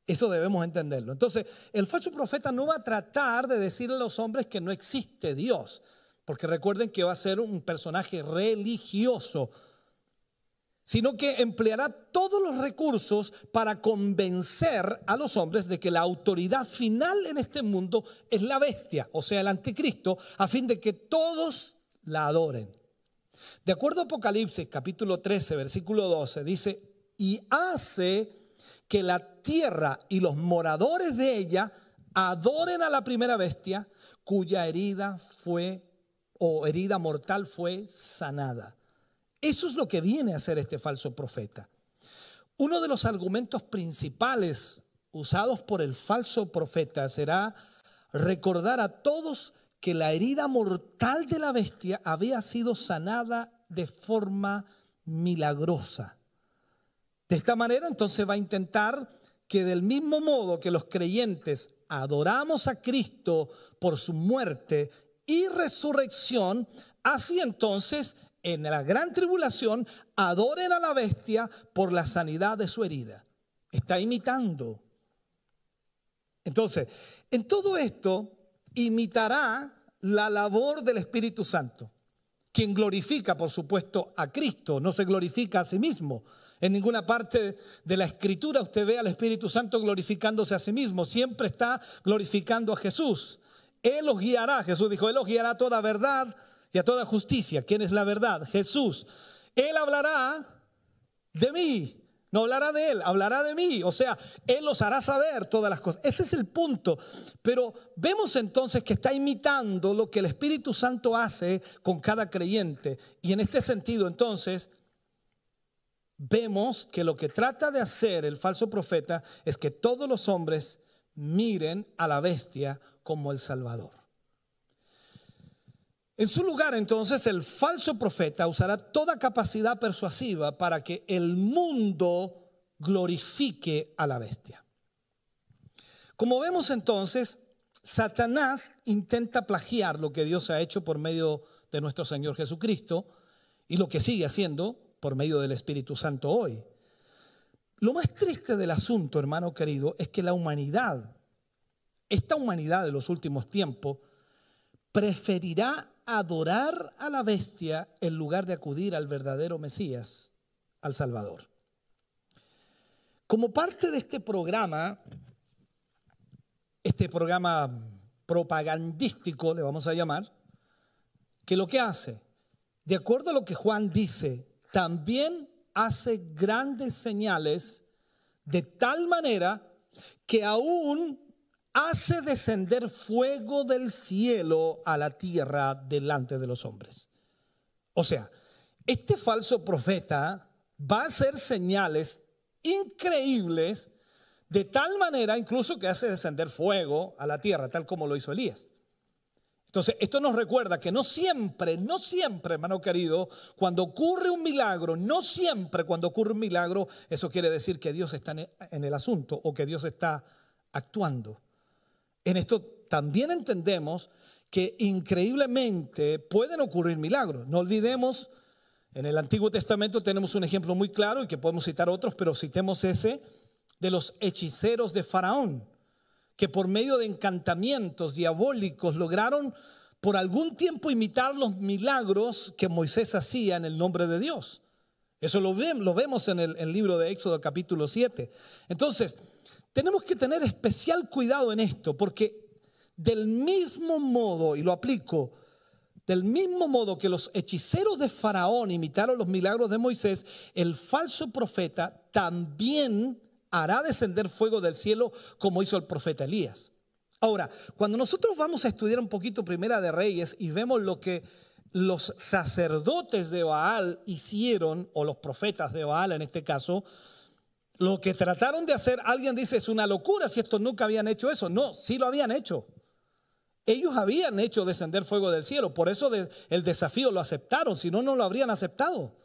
Eso debemos entenderlo. Entonces, el falso profeta no va a tratar de decirle a los hombres que no existe Dios, porque recuerden que va a ser un personaje religioso, sino que empleará todos los recursos para convencer a los hombres de que la autoridad final en este mundo es la bestia, o sea, el anticristo, a fin de que todos la adoren. De acuerdo a Apocalipsis capítulo 13, versículo 12, dice, y hace que la tierra y los moradores de ella adoren a la primera bestia cuya herida fue o herida mortal fue sanada. Eso es lo que viene a hacer este falso profeta. Uno de los argumentos principales usados por el falso profeta será recordar a todos que la herida mortal de la bestia había sido sanada de forma milagrosa. De esta manera entonces va a intentar que del mismo modo que los creyentes adoramos a Cristo por su muerte y resurrección, así entonces en la gran tribulación adoren a la bestia por la sanidad de su herida. Está imitando Entonces, en todo esto imitará la labor del Espíritu Santo, quien glorifica, por supuesto, a Cristo, no se glorifica a sí mismo. En ninguna parte de la escritura usted ve al Espíritu Santo glorificándose a sí mismo, siempre está glorificando a Jesús. Él los guiará, Jesús dijo, Él los guiará toda verdad y a toda justicia. ¿Quién es la verdad? Jesús. Él hablará de mí, no hablará de Él, hablará de mí. O sea, Él los hará saber todas las cosas. Ese es el punto. Pero vemos entonces que está imitando lo que el Espíritu Santo hace con cada creyente. Y en este sentido, entonces, vemos que lo que trata de hacer el falso profeta es que todos los hombres miren a la bestia como el Salvador. En su lugar, entonces, el falso profeta usará toda capacidad persuasiva para que el mundo glorifique a la bestia. Como vemos entonces, Satanás intenta plagiar lo que Dios ha hecho por medio de nuestro Señor Jesucristo y lo que sigue haciendo por medio del Espíritu Santo hoy. Lo más triste del asunto, hermano querido, es que la humanidad, esta humanidad de los últimos tiempos, preferirá adorar a la bestia en lugar de acudir al verdadero Mesías, al Salvador. Como parte de este programa, este programa propagandístico, le vamos a llamar, que lo que hace, de acuerdo a lo que Juan dice también hace grandes señales de tal manera que aún hace descender fuego del cielo a la tierra delante de los hombres. O sea, este falso profeta va a hacer señales increíbles de tal manera incluso que hace descender fuego a la tierra, tal como lo hizo Elías. Entonces, esto nos recuerda que no siempre, no siempre, hermano querido, cuando ocurre un milagro, no siempre cuando ocurre un milagro, eso quiere decir que Dios está en el asunto o que Dios está actuando. En esto también entendemos que increíblemente pueden ocurrir milagros. No olvidemos, en el Antiguo Testamento tenemos un ejemplo muy claro y que podemos citar otros, pero citemos ese de los hechiceros de Faraón que por medio de encantamientos diabólicos lograron por algún tiempo imitar los milagros que Moisés hacía en el nombre de Dios. Eso lo, vemos en el, libro de Éxodo capítulo 7. Entonces, tenemos que tener especial cuidado en esto, porque del mismo modo, y lo aplico, del mismo modo que los hechiceros de Faraón imitaron los milagros de Moisés, el falso profeta también hará descender fuego del cielo como hizo el profeta Elías. Ahora, cuando nosotros vamos a estudiar un poquito Primera de Reyes y vemos lo que los sacerdotes de Baal hicieron, o los profetas de Baal en este caso, lo que trataron de hacer, alguien dice, es una locura si estos nunca habían hecho eso. No, sí lo habían hecho. Ellos habían hecho descender fuego del cielo, por eso el desafío lo aceptaron, si no, no lo habrían aceptado.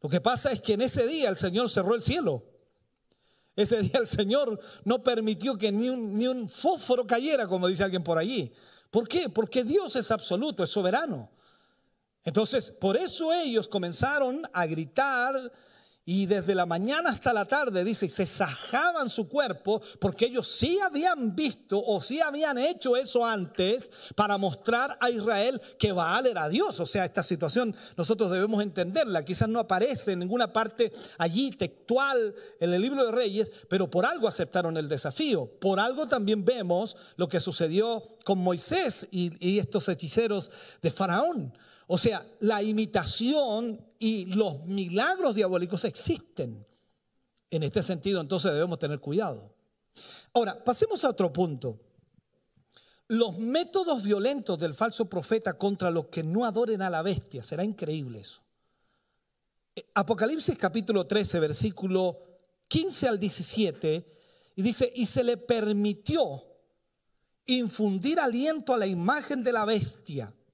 Lo que pasa es que en ese día el Señor cerró el cielo. Ese día el Señor no permitió que ni un, ni un fósforo cayera, como dice alguien por allí. ¿Por qué? Porque Dios es absoluto, es soberano. Entonces, por eso ellos comenzaron a gritar y desde la mañana hasta la tarde, dice, se sajaban su cuerpo porque ellos sí habían visto o sí habían hecho eso antes para mostrar a Israel que Baal era Dios. O sea, esta situación nosotros debemos entenderla. Quizás no aparece en ninguna parte allí textual en el libro de Reyes, pero por algo aceptaron el desafío. Por algo también vemos lo que sucedió con Moisés y, estos hechiceros de Faraón. O sea, la imitación y los milagros diabólicos existen. En este sentido, entonces debemos tener cuidado. Ahora, pasemos a otro punto. Los métodos violentos del falso profeta contra los que no adoren a la bestia, será increíble eso. Eh, Apocalipsis capítulo 13, versículo 15 al 17, y dice, y se le permitió infundir aliento a la imagen de la bestia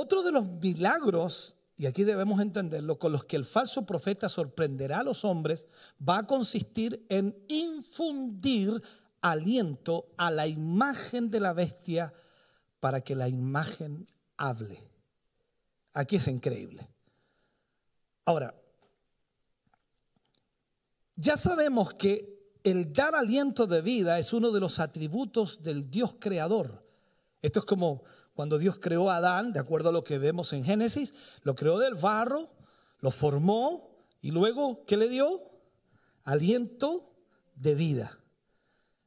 Otro de los milagros, y aquí debemos entenderlo, con los que el falso profeta sorprenderá a los hombres, va a consistir en infundir aliento a la imagen de la bestia para que la imagen hable. Aquí es increíble. Ahora, ya sabemos que el dar aliento de vida es uno de los atributos del Dios creador. Esto es como cuando Dios creó a Adán, de acuerdo a lo que vemos en Génesis, lo creó del barro, lo formó y luego, ¿qué le dio? Aliento de vida.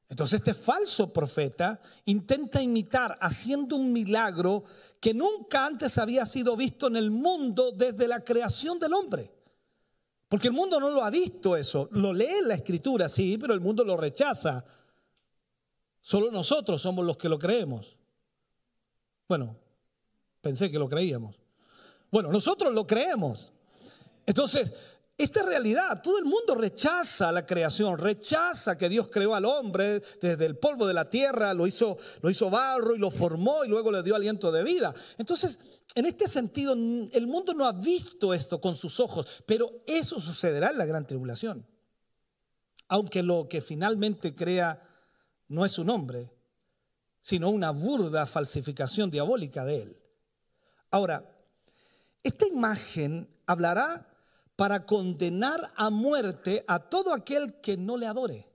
Entonces este falso profeta intenta imitar haciendo un milagro que nunca antes había sido visto en el mundo desde la creación del hombre. Porque el mundo no lo ha visto eso. Lo lee en la escritura, sí, pero el mundo lo rechaza. Solo nosotros somos los que lo creemos. Bueno, pensé que lo creíamos. Bueno, nosotros lo creemos. Entonces, esta realidad. Todo el mundo rechaza la creación, rechaza que Dios creó al hombre desde el polvo de la tierra, lo hizo, lo hizo barro y lo formó y luego le dio aliento de vida. Entonces, en este sentido, el mundo no ha visto esto con sus ojos, pero eso sucederá en la gran tribulación. Aunque lo que finalmente crea no es su nombre, sino una burda falsificación diabólica de él. Ahora, esta imagen hablará para condenar a muerte a todo aquel que no le adore.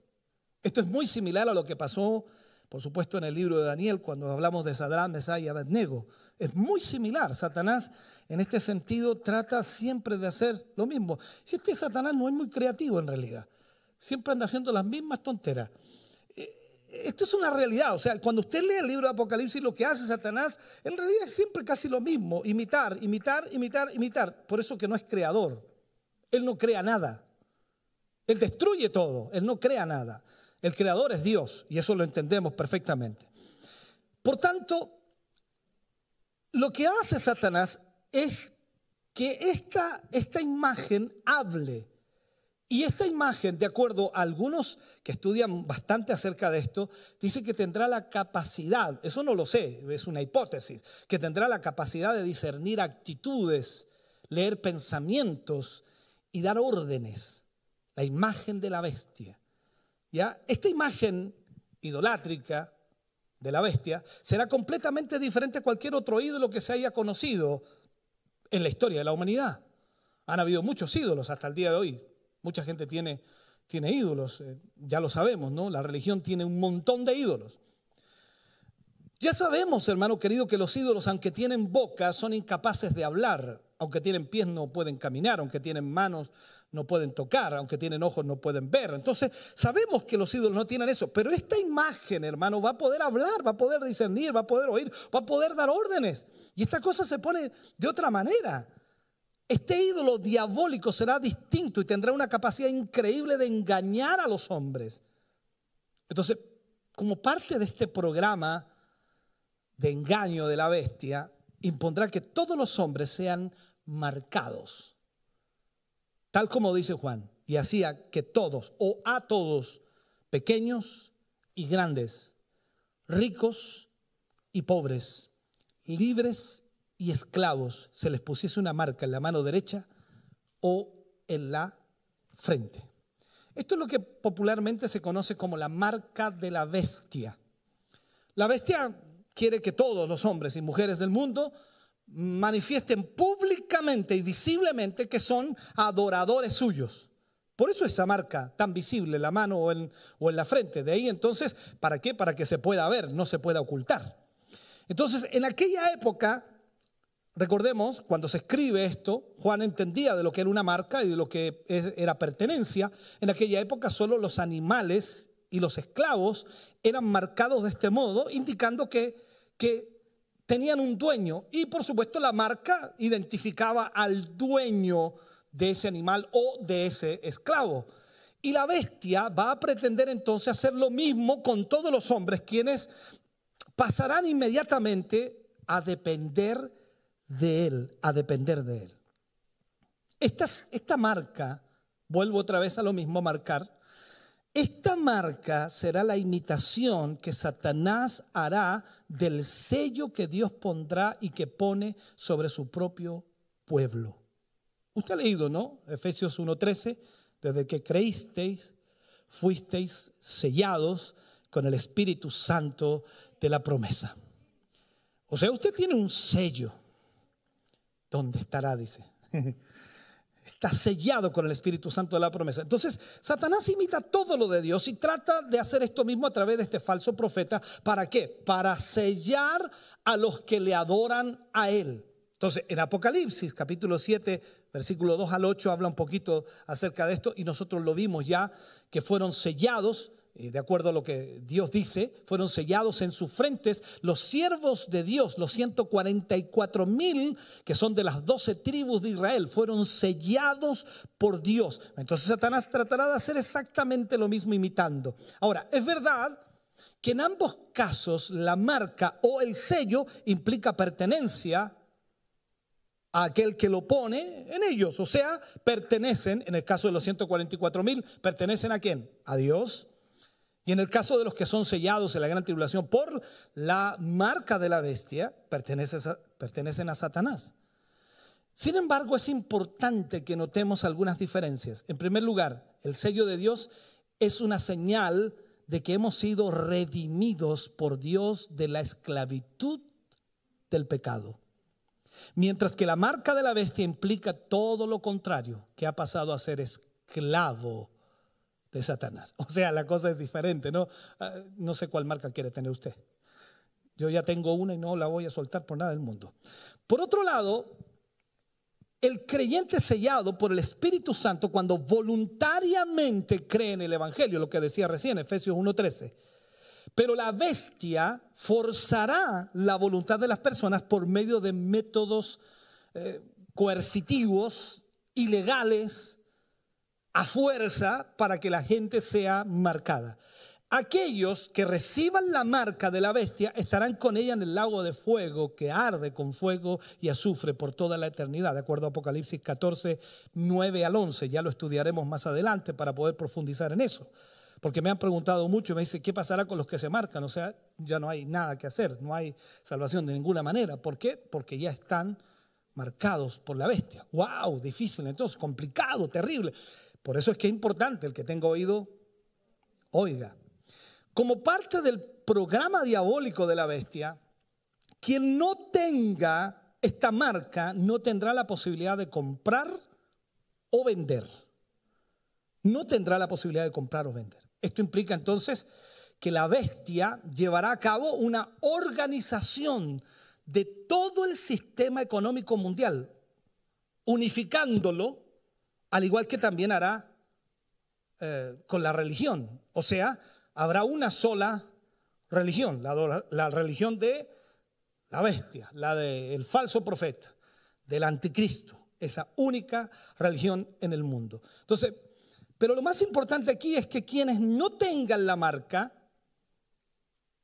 Esto es muy similar a lo que pasó, por supuesto, en el libro de Daniel cuando hablamos de Sadrán, Mesá y Abednego. Es muy similar. Satanás, en este sentido, trata siempre de hacer lo mismo. Si este Satanás no es muy creativo en realidad, siempre anda haciendo las mismas tonteras. Esto es una realidad, o sea, cuando usted lee el libro de Apocalipsis, lo que hace Satanás, en realidad es siempre casi lo mismo, imitar, imitar, imitar, imitar. Por eso que no es creador. Él no crea nada. Él destruye todo. Él no crea nada. El creador es Dios y eso lo entendemos perfectamente. Por tanto, lo que hace Satanás es que esta, esta imagen hable. Y esta imagen, de acuerdo a algunos que estudian bastante acerca de esto, dice que tendrá la capacidad, eso no lo sé, es una hipótesis, que tendrá la capacidad de discernir actitudes, leer pensamientos y dar órdenes, la imagen de la bestia. ¿Ya? Esta imagen idolátrica de la bestia será completamente diferente a cualquier otro ídolo que se haya conocido en la historia de la humanidad. Han habido muchos ídolos hasta el día de hoy. Mucha gente tiene, tiene ídolos, eh, ya lo sabemos, ¿no? La religión tiene un montón de ídolos. Ya sabemos, hermano querido, que los ídolos, aunque tienen boca, son incapaces de hablar. Aunque tienen pies no pueden caminar, aunque tienen manos no pueden tocar, aunque tienen ojos no pueden ver. Entonces sabemos que los ídolos no tienen eso, pero esta imagen, hermano, va a poder hablar, va a poder discernir, va a poder oír, va a poder dar órdenes. Y esta cosa se pone de otra manera. Este ídolo diabólico será distinto y tendrá una capacidad increíble de engañar a los hombres. Entonces, como parte de este programa de engaño de la bestia, impondrá que todos los hombres sean marcados, tal como dice Juan, y hacía que todos o a todos, pequeños y grandes, ricos y pobres, libres y esclavos, se les pusiese una marca en la mano derecha o en la frente. Esto es lo que popularmente se conoce como la marca de la bestia. La bestia quiere que todos los hombres y mujeres del mundo manifiesten públicamente y visiblemente que son adoradores suyos. Por eso esa marca tan visible en la mano o en, o en la frente. De ahí entonces, ¿para qué? Para que se pueda ver, no se pueda ocultar. Entonces, en aquella época, recordemos, cuando se escribe esto, Juan entendía de lo que era una marca y de lo que era pertenencia. En aquella época solo los animales y los esclavos eran marcados de este modo, indicando que, que tenían un dueño y por supuesto la marca identificaba al dueño de ese animal o de ese esclavo. Y la bestia va a pretender entonces hacer lo mismo con todos los hombres quienes pasarán inmediatamente a depender de Él, a depender de Él. Esta, esta marca, vuelvo otra vez a lo mismo, marcar, esta marca será la imitación que Satanás hará del sello que Dios pondrá y que pone sobre su propio pueblo. Usted ha leído, ¿no? Efesios 1.13, desde que creísteis, fuisteis sellados con el Espíritu Santo de la promesa. O sea, usted tiene un sello. ¿Dónde estará? Dice. (laughs) Está sellado con el Espíritu Santo de la promesa. Entonces, Satanás imita todo lo de Dios y trata de hacer esto mismo a través de este falso profeta. ¿Para qué? Para sellar a los que le adoran a él. Entonces, en Apocalipsis capítulo 7, versículo 2 al 8, habla un poquito acerca de esto y nosotros lo vimos ya, que fueron sellados de acuerdo a lo que Dios dice, fueron sellados en sus frentes los siervos de Dios, los 144 mil que son de las 12 tribus de Israel, fueron sellados por Dios. Entonces Satanás tratará de hacer exactamente lo mismo imitando. Ahora, es verdad que en ambos casos la marca o el sello implica pertenencia a aquel que lo pone en ellos. O sea, pertenecen, en el caso de los 144 mil, pertenecen a quién? A Dios y en el caso de los que son sellados en la gran tribulación por la marca de la bestia, pertenecen a Satanás. Sin embargo, es importante que notemos algunas diferencias. En primer lugar, el sello de Dios es una señal de que hemos sido redimidos por Dios de la esclavitud del pecado. Mientras que la marca de la bestia implica todo lo contrario, que ha pasado a ser esclavo de Satanás. (laughs) O sea, la cosa es diferente, ¿no? Ah, no sé cuál marca quiere tener usted. Yo ya tengo una y no la voy a soltar por nada del mundo. Por otro lado, el creyente sellado por el Espíritu Santo cuando voluntariamente cree en el Evangelio, lo que decía recién, Efesios 1.13. Pero la bestia forzará la voluntad de las personas por medio de métodos eh, coercitivos, ilegales, a fuerza para que la gente sea marcada. Aquellos que reciban la marca de la bestia estarán con ella en el lago de fuego que arde con fuego y azufre por toda la eternidad, de acuerdo a Apocalipsis 14, 9 al 11. Ya lo estudiaremos más adelante para poder profundizar en eso. Porque me han preguntado mucho, me dicen, ¿qué pasará con los que se marcan? O sea, ya no hay nada que hacer, no hay salvación de ninguna manera. ¿Por qué? Porque ya están marcados por la bestia. ¡Wow! Difícil, entonces, complicado, terrible. Por eso es que es importante el que tenga oído, oiga. Como parte del programa diabólico de la bestia, quien no tenga esta marca no tendrá la posibilidad de comprar o vender. No tendrá la posibilidad de comprar o vender. Esto implica entonces que la bestia llevará a cabo una organización de todo el sistema económico mundial, unificándolo al igual que también hará eh, con la religión. O sea, habrá una sola religión, la, religión de la bestia, la del falso profeta, del anticristo, esa única religión en el mundo. Entonces, pero lo más importante aquí es que quienes no tengan la marca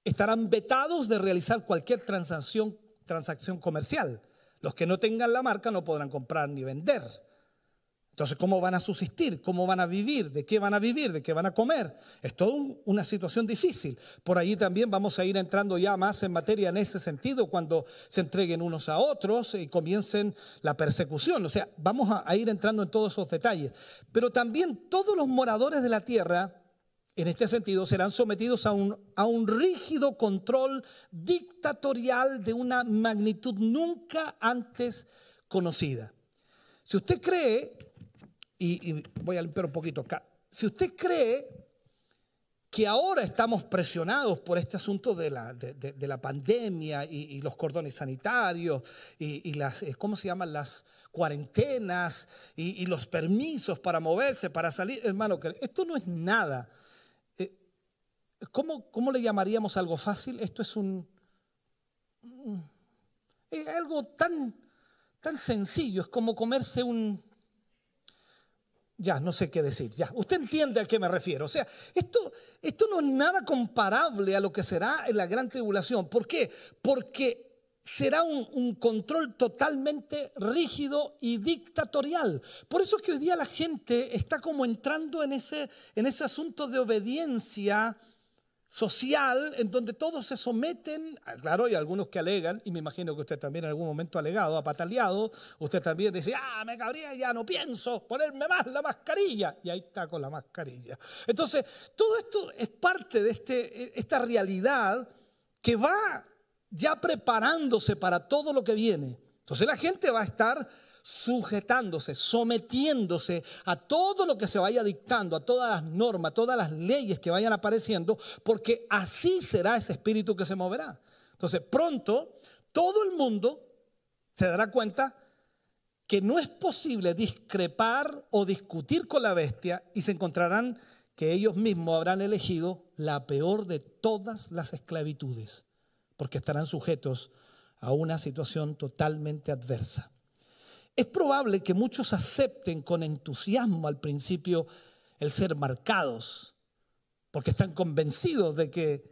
estarán vetados de realizar cualquier transacción, transacción comercial. Los que no tengan la marca no podrán comprar ni vender. Entonces, ¿cómo van a subsistir? ¿Cómo van a vivir? ¿De qué van a vivir? ¿De qué van a comer? Es toda una situación difícil. Por allí también vamos a ir entrando ya más en materia en ese sentido cuando se entreguen unos a otros y comiencen la persecución. O sea, vamos a, ir entrando en todos esos detalles. Pero también todos los moradores de la tierra, en este sentido, serán sometidos a un, a un rígido control dictatorial de una magnitud nunca antes conocida. Si usted cree y, voy a limpiar un poquito acá. Si usted cree que ahora estamos presionados por este asunto de la, de, la pandemia y, los cordones sanitarios y, las, eh, ¿cómo se llaman? Las cuarentenas y, los permisos para moverse, para salir. Hermano, esto no es nada. Eh, ¿Cómo, ¿Cómo, le llamaríamos algo fácil? Esto es un... Es algo tan, tan sencillo, es como comerse un, ya, no sé qué decir, ya, usted entiende a qué me refiero. O sea, esto, esto no es nada comparable a lo que será en la gran tribulación. ¿Por qué? Porque será un, control totalmente rígido y dictatorial. Por eso es que hoy día la gente está como entrando en ese, en ese asunto de obediencia social en donde todos se someten, ah, claro, hay algunos que alegan, y me imagino que usted también en algún momento ha alegado, ha pataleado, usted también dice, ah, me cabría, ya no pienso ponerme más la mascarilla, y ahí está con la mascarilla. Entonces, todo esto es parte de este, esta realidad que va ya preparándose para todo lo que viene. Entonces la gente va a estar sujetándose, sometiéndose a todo lo que se vaya dictando, a todas las normas, todas las leyes que vayan apareciendo, porque así será ese espíritu que se moverá. Entonces, pronto todo el mundo se dará cuenta que no es posible discrepar o discutir con la bestia y se encontrarán que ellos mismos habrán elegido la peor de todas las esclavitudes, porque estarán sujetos a una situación totalmente adversa. Es probable que muchos acepten con entusiasmo al principio el ser marcados, porque están convencidos de que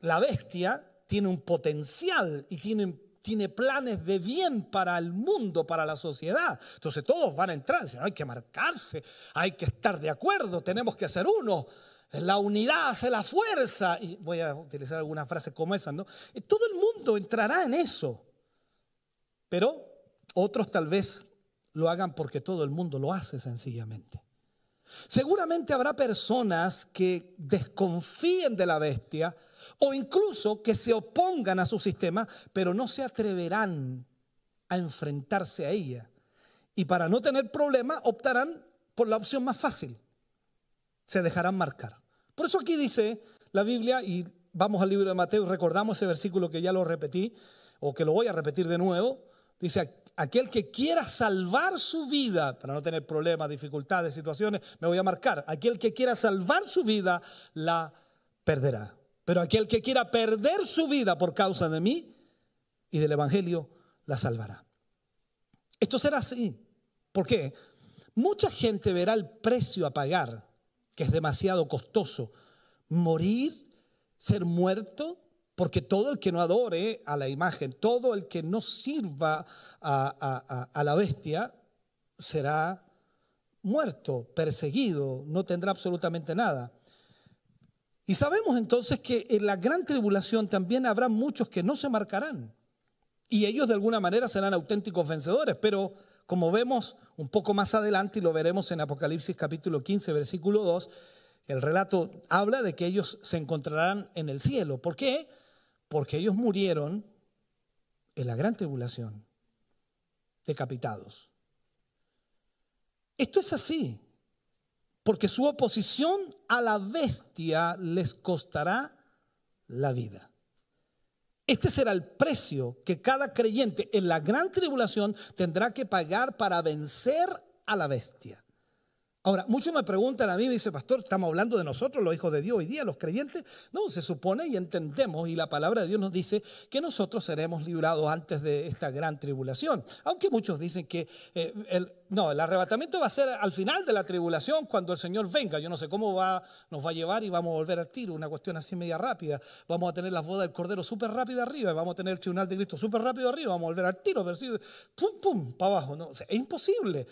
la bestia tiene un potencial y tiene, tiene planes de bien para el mundo, para la sociedad. Entonces todos van a entrar, dicen, hay que marcarse, hay que estar de acuerdo, tenemos que ser uno. La unidad hace la fuerza. Y voy a utilizar alguna frase como esa, ¿no? Todo el mundo entrará en eso. Pero otros tal vez lo hagan porque todo el mundo lo hace sencillamente. Seguramente habrá personas que desconfíen de la bestia o incluso que se opongan a su sistema, pero no se atreverán a enfrentarse a ella. Y para no tener problema optarán por la opción más fácil. Se dejarán marcar. Por eso aquí dice la Biblia, y vamos al libro de Mateo y recordamos ese versículo que ya lo repetí, o que lo voy a repetir de nuevo. Dice, aquel que quiera salvar su vida, para no tener problemas, dificultades, situaciones, me voy a marcar, aquel que quiera salvar su vida, la perderá. Pero aquel que quiera perder su vida por causa de mí y del Evangelio, la salvará. Esto será así. ¿Por qué? Mucha gente verá el precio a pagar, que es demasiado costoso. Morir, ser muerto, porque todo el que no adore a la imagen, todo el que no sirva a, la bestia, será muerto, perseguido, no tendrá absolutamente nada. Y sabemos entonces que en la gran tribulación también habrá muchos que no se marcarán. Y ellos de alguna manera serán auténticos vencedores. Pero como vemos un poco más adelante, y lo veremos en Apocalipsis capítulo 15, versículo 2, el relato habla de que ellos se encontrarán en el cielo. ¿Por qué? Porque ellos murieron en la gran tribulación, decapitados. Esto es así, porque su oposición a la bestia les costará la vida. Este será el precio que cada creyente en la gran tribulación tendrá que pagar para vencer a la bestia. Ahora, muchos me preguntan a mí, me dice, pastor, estamos hablando de nosotros, los hijos de Dios hoy día, los creyentes. No, se supone y entendemos, y la palabra de Dios nos dice que nosotros seremos librados antes de esta gran tribulación. Aunque muchos dicen que eh, el, no, el arrebatamiento va a ser al final de la tribulación, cuando el Señor venga. Yo no sé cómo va, nos va a llevar y vamos a volver al tiro, una cuestión así media rápida. Vamos a tener las bodas del Cordero súper rápida arriba, vamos a tener el tribunal de Cristo súper rápido arriba, vamos a volver al tiro, pero sí, pum, pum, para abajo. No, es imposible.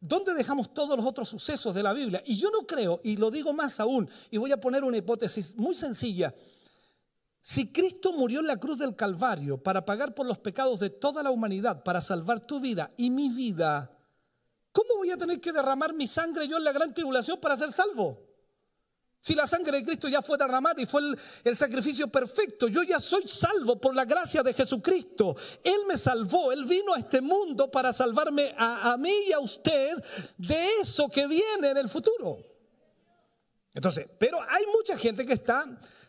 ¿Dónde dejamos todos los otros sucesos de la Biblia? Y yo no creo, y lo digo más aún, y voy a poner una hipótesis muy sencilla. Si Cristo murió en la cruz del Calvario para pagar por los pecados de toda la humanidad, para salvar tu vida y mi vida, ¿cómo voy a tener que derramar mi sangre yo en la gran tribulación para ser salvo? Si la sangre de Cristo ya fue derramada y fue el, sacrificio perfecto, yo ya soy salvo por la gracia de Jesucristo. Él me salvó, Él vino a este mundo para salvarme a, a mí y a usted de eso que viene en el futuro. Entonces, pero hay mucha gente que está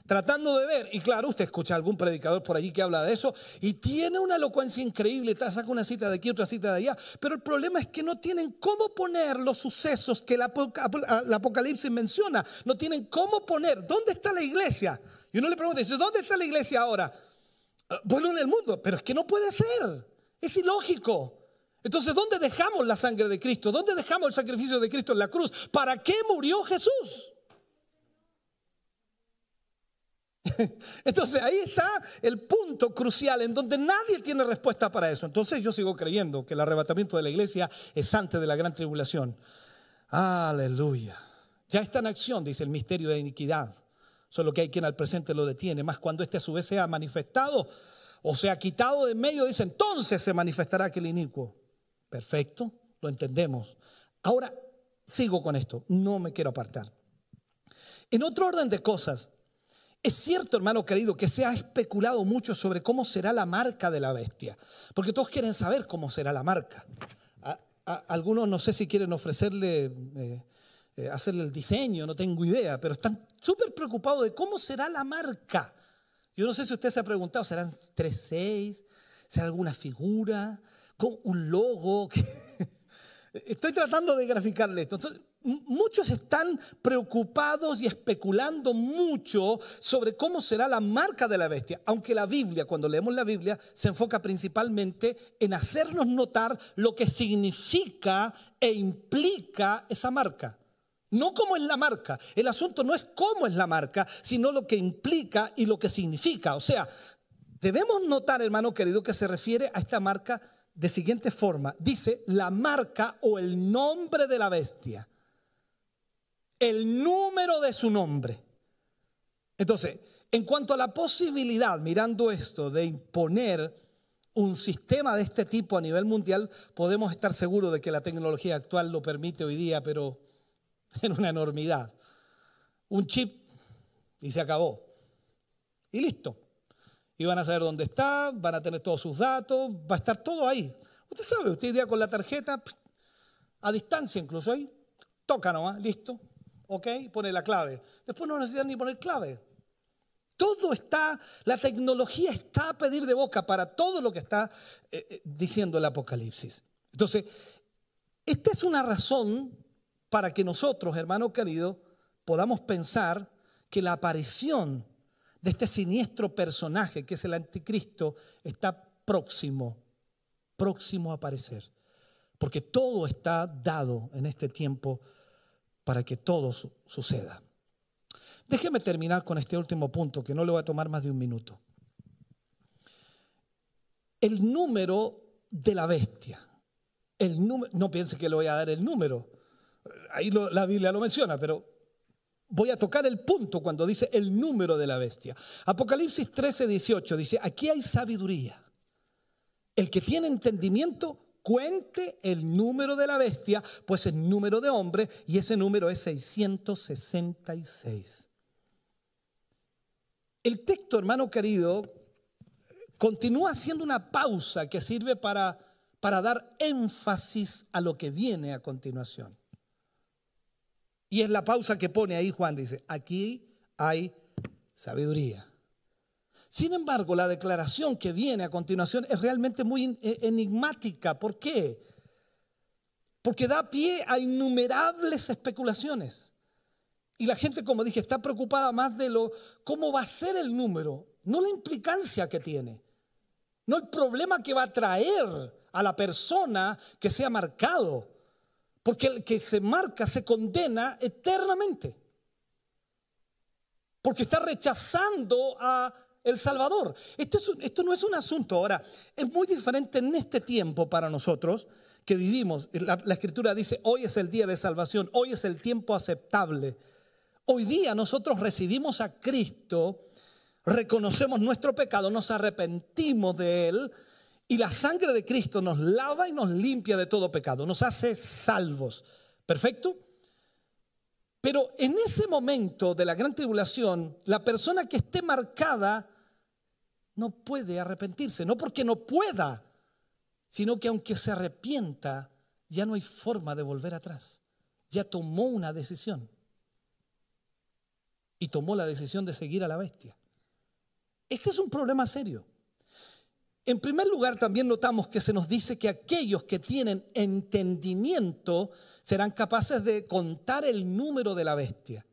tratando de ver. Y claro, usted escucha a algún predicador por allí que habla de eso y tiene una elocuencia increíble, saca una cita de aquí, otra cita de allá, pero el problema es que no tienen cómo poner los sucesos que el Apocalipsis menciona, no tienen cómo poner, ¿dónde está la iglesia? Y uno le pregunta, ¿dónde está la iglesia ahora? Ah, bueno, en el mundo, pero es que no puede ser, es ilógico. Entonces, ¿dónde dejamos la sangre de Cristo? ¿Dónde dejamos el sacrificio de Cristo en la cruz? ¿Para qué murió Jesús? (laughs) Entonces ahí está el punto crucial en donde nadie tiene respuesta para eso. Entonces yo sigo creyendo que el arrebatamiento de la iglesia es antes de la gran tribulación. Aleluya. Ya está en acción, dice el misterio de iniquidad. Solo que hay quien al presente lo detiene. Más cuando este a su vez sea manifestado o sea quitado de medio, dice entonces se manifestará aquel inicuo. Perfecto, lo entendemos. Ahora sigo con esto, no me quiero apartar. En otro orden de cosas, es cierto, hermano querido, que se ha especulado mucho sobre cómo será la marca de la bestia, porque todos quieren saber cómo será la marca. algunos no sé si quieren ofrecerle, eh, eh, hacerle el diseño, no tengo idea, pero están súper preocupados de cómo será la marca. Yo no sé si usted se ha preguntado, ¿serán tres seis? ¿Será alguna figura? ¿Con un logo? (laughs) Estoy tratando de graficarle esto. Muchos están preocupados y especulando mucho sobre cómo será la marca de la bestia, aunque la Biblia, cuando leemos la Biblia, se enfoca principalmente en hacernos notar lo que significa e implica esa marca. No cómo es la marca. El asunto no es cómo es la marca, sino lo que implica y lo que significa. O sea, debemos notar, hermano querido, que se refiere a esta marca de siguiente forma. Dice la marca o el nombre de la bestia el número de su nombre. Entonces, en cuanto a la posibilidad, mirando esto, de imponer un sistema de este tipo a nivel mundial, podemos estar seguros de que la tecnología actual lo permite hoy día, pero (laughs) en una enormidad. Un chip y se acabó. Y listo. Y van a saber dónde está, van a tener todos sus datos, va a estar todo ahí. Usted sabe, usted iría con la tarjeta a distancia incluso ahí, toca nomás, listo, ¿ok? Pone la clave. Después no necesitan ni poner clave. Todo está, la tecnología está a pedir de boca para todo lo que está eh, eh, diciendo el Apocalipsis. Entonces, esta es una razón para que nosotros, hermano querido, podamos pensar que la aparición de este siniestro personaje que es el anticristo está próximo, próximo a aparecer. Porque todo está dado en este tiempo para que todo suceda. Déjeme terminar con este último punto, que no le voy a tomar más de un minuto. El número de la bestia. El no piense que le voy a dar el número. Ahí la Biblia lo menciona, pero voy a tocar el punto cuando dice el número de la bestia. Apocalipsis 13, 18 dice, aquí hay sabiduría. El que tiene entendimiento, cuente el número de la bestia, pues el número de hombre, y ese número es 666. El texto, hermano querido, continúa siendo una pausa que sirve para, para dar énfasis a lo que viene a continuación. Y es la pausa que pone ahí Juan, dice, aquí hay sabiduría. Sin embargo, la declaración que viene a continuación es realmente muy eh, enigmática. ¿Por qué? Porque da pie a innumerables especulaciones. Y la gente, como dije, está preocupada más de lo cómo va a ser el número, no la implicancia que tiene, no el problema que va a traer a la persona que sea marcado, porque el que se marca se condena eternamente, porque está rechazando a el Salvador. Esto, no es un asunto ahora, es muy diferente en este tiempo para nosotros que vivimos. La, la escritura dice, hoy es el día de salvación, hoy es el tiempo aceptable. Hoy día nosotros recibimos a Cristo, reconocemos nuestro pecado, nos arrepentimos de Él y la sangre de Cristo nos lava y nos limpia de todo pecado, nos hace salvos. ¿Perfecto? Pero en ese momento de la gran tribulación, la persona que esté marcada no puede arrepentirse, no porque no pueda, sino que aunque se arrepienta, ya no hay forma de volver atrás. Ya tomó una decisión. Y tomó la decisión de seguir a la bestia. Este es un problema serio. En primer lugar, también notamos que se nos dice que aquellos que tienen entendimiento serán capaces de contar el número de la bestia.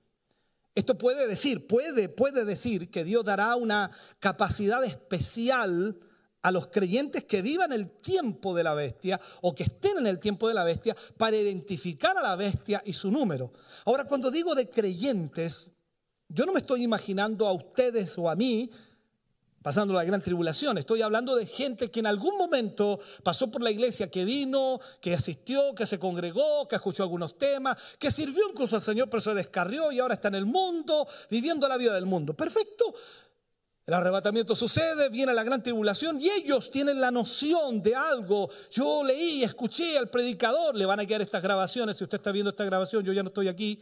Esto puede decir, puede, puede decir que Dios dará una capacidad especial a los creyentes que vivan el tiempo de la bestia o que estén en el tiempo de la bestia para identificar a la bestia y su número. Ahora, cuando digo de creyentes, yo no me estoy imaginando a ustedes o a mí pasando la gran tribulación. Estoy hablando de gente que en algún momento pasó por la iglesia, que vino, que asistió, que se congregó, que escuchó algunos temas, que sirvió incluso al Señor, pero se descarrió y ahora está en el mundo, viviendo la vida del mundo. Perfecto. El arrebatamiento sucede, viene la gran tribulación y ellos tienen la noción de algo. Yo leí, escuché al predicador, le van a quedar estas grabaciones. Si usted está viendo esta grabación, yo ya no estoy aquí.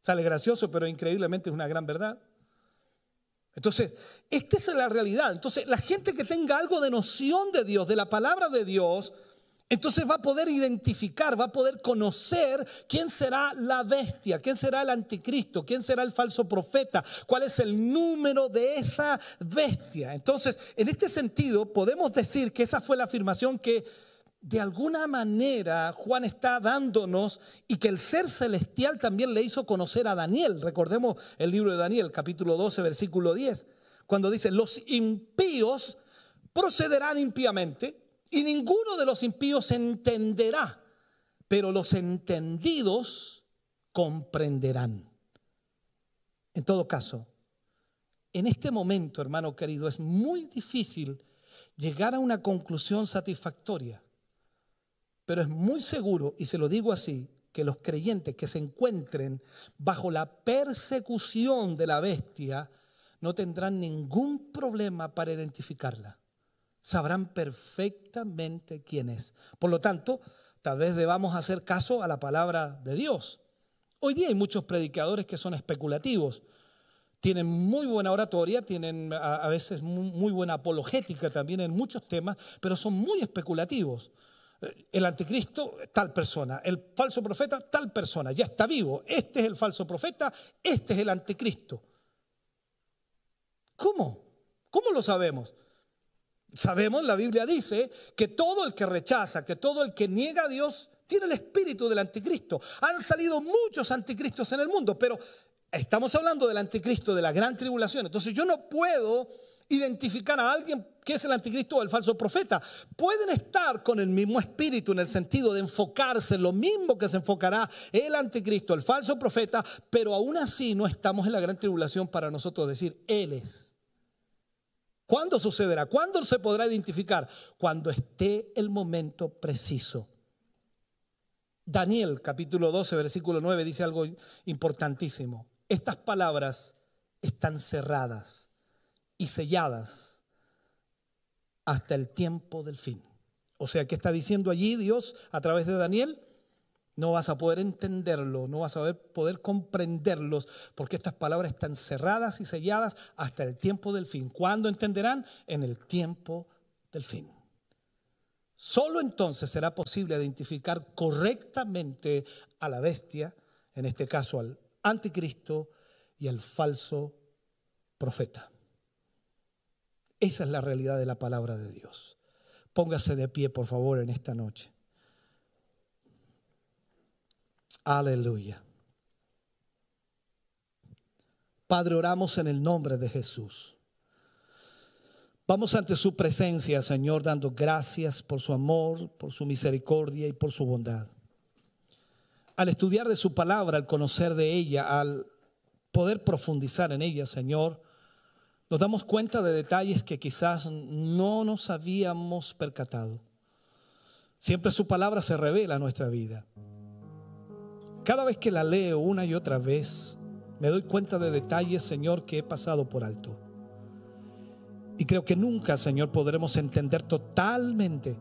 Sale gracioso, pero increíblemente es una gran verdad. Entonces, esta es la realidad. Entonces, la gente que tenga algo de noción de Dios, de la palabra de Dios, entonces va a poder identificar, va a poder conocer quién será la bestia, quién será el anticristo, quién será el falso profeta, cuál es el número de esa bestia. Entonces, en este sentido, podemos decir que esa fue la afirmación que de alguna manera Juan está dándonos y que el ser celestial también le hizo conocer a Daniel. Recordemos el libro de Daniel, capítulo 12, versículo 10, cuando dice, los impíos procederán impíamente y ninguno de los impíos entenderá, pero los entendidos comprenderán. En todo caso, en este momento, hermano querido, es muy difícil llegar a una conclusión satisfactoria pero es muy seguro, y se lo digo así, que los creyentes que se encuentren bajo la persecución de la bestia no tendrán ningún problema para identificarla. Sabrán perfectamente quién es. Por lo tanto, tal vez debamos hacer caso a la palabra de Dios. Hoy día hay muchos predicadores que son especulativos. Tienen muy buena oratoria, tienen a veces muy buena apologética también en muchos temas, pero son muy especulativos el anticristo, tal persona, el falso profeta, tal persona, ya está vivo, este es el falso profeta, este es el anticristo. ¿Cómo? ¿Cómo lo sabemos? Sabemos, la Biblia dice que todo el que rechaza, que todo el que niega a Dios, tiene el espíritu del anticristo. Han salido muchos anticristos en el mundo, pero estamos hablando del anticristo de la gran tribulación. Entonces yo no puedo identificar a alguien que es el anticristo o el falso profeta. Pueden estar con el mismo espíritu en el sentido de enfocarse en lo mismo que se enfocará el anticristo, el falso profeta, pero aún así no estamos en la gran tribulación para nosotros decir, Él es. ¿Cuándo sucederá? ¿Cuándo se podrá identificar? Cuando esté el momento preciso. Daniel capítulo 12, versículo 9 dice algo importantísimo. Estas palabras están cerradas y selladas hasta el tiempo del fin. O sea, ¿qué está diciendo allí Dios a través de Daniel? No vas a poder entenderlo, no vas a poder comprenderlos, porque estas palabras están cerradas y selladas hasta el tiempo del fin. ¿Cuándo entenderán? En el tiempo del fin. Solo entonces será posible identificar correctamente a la bestia, en este caso al anticristo y al falso profeta. Esa es la realidad de la palabra de Dios. Póngase de pie, por favor, en esta noche. Aleluya. Padre, oramos en el nombre de Jesús. Vamos ante su presencia, Señor, dando gracias por su amor, por su misericordia y por su bondad. Al estudiar de su palabra, al conocer de ella, al poder profundizar en ella, Señor, nos damos cuenta de detalles que quizás no nos habíamos percatado. Siempre su palabra se revela a nuestra vida. Cada vez que la leo una y otra vez, me doy cuenta de detalles, Señor, que he pasado por alto. Y creo que nunca, Señor, podremos entender totalmente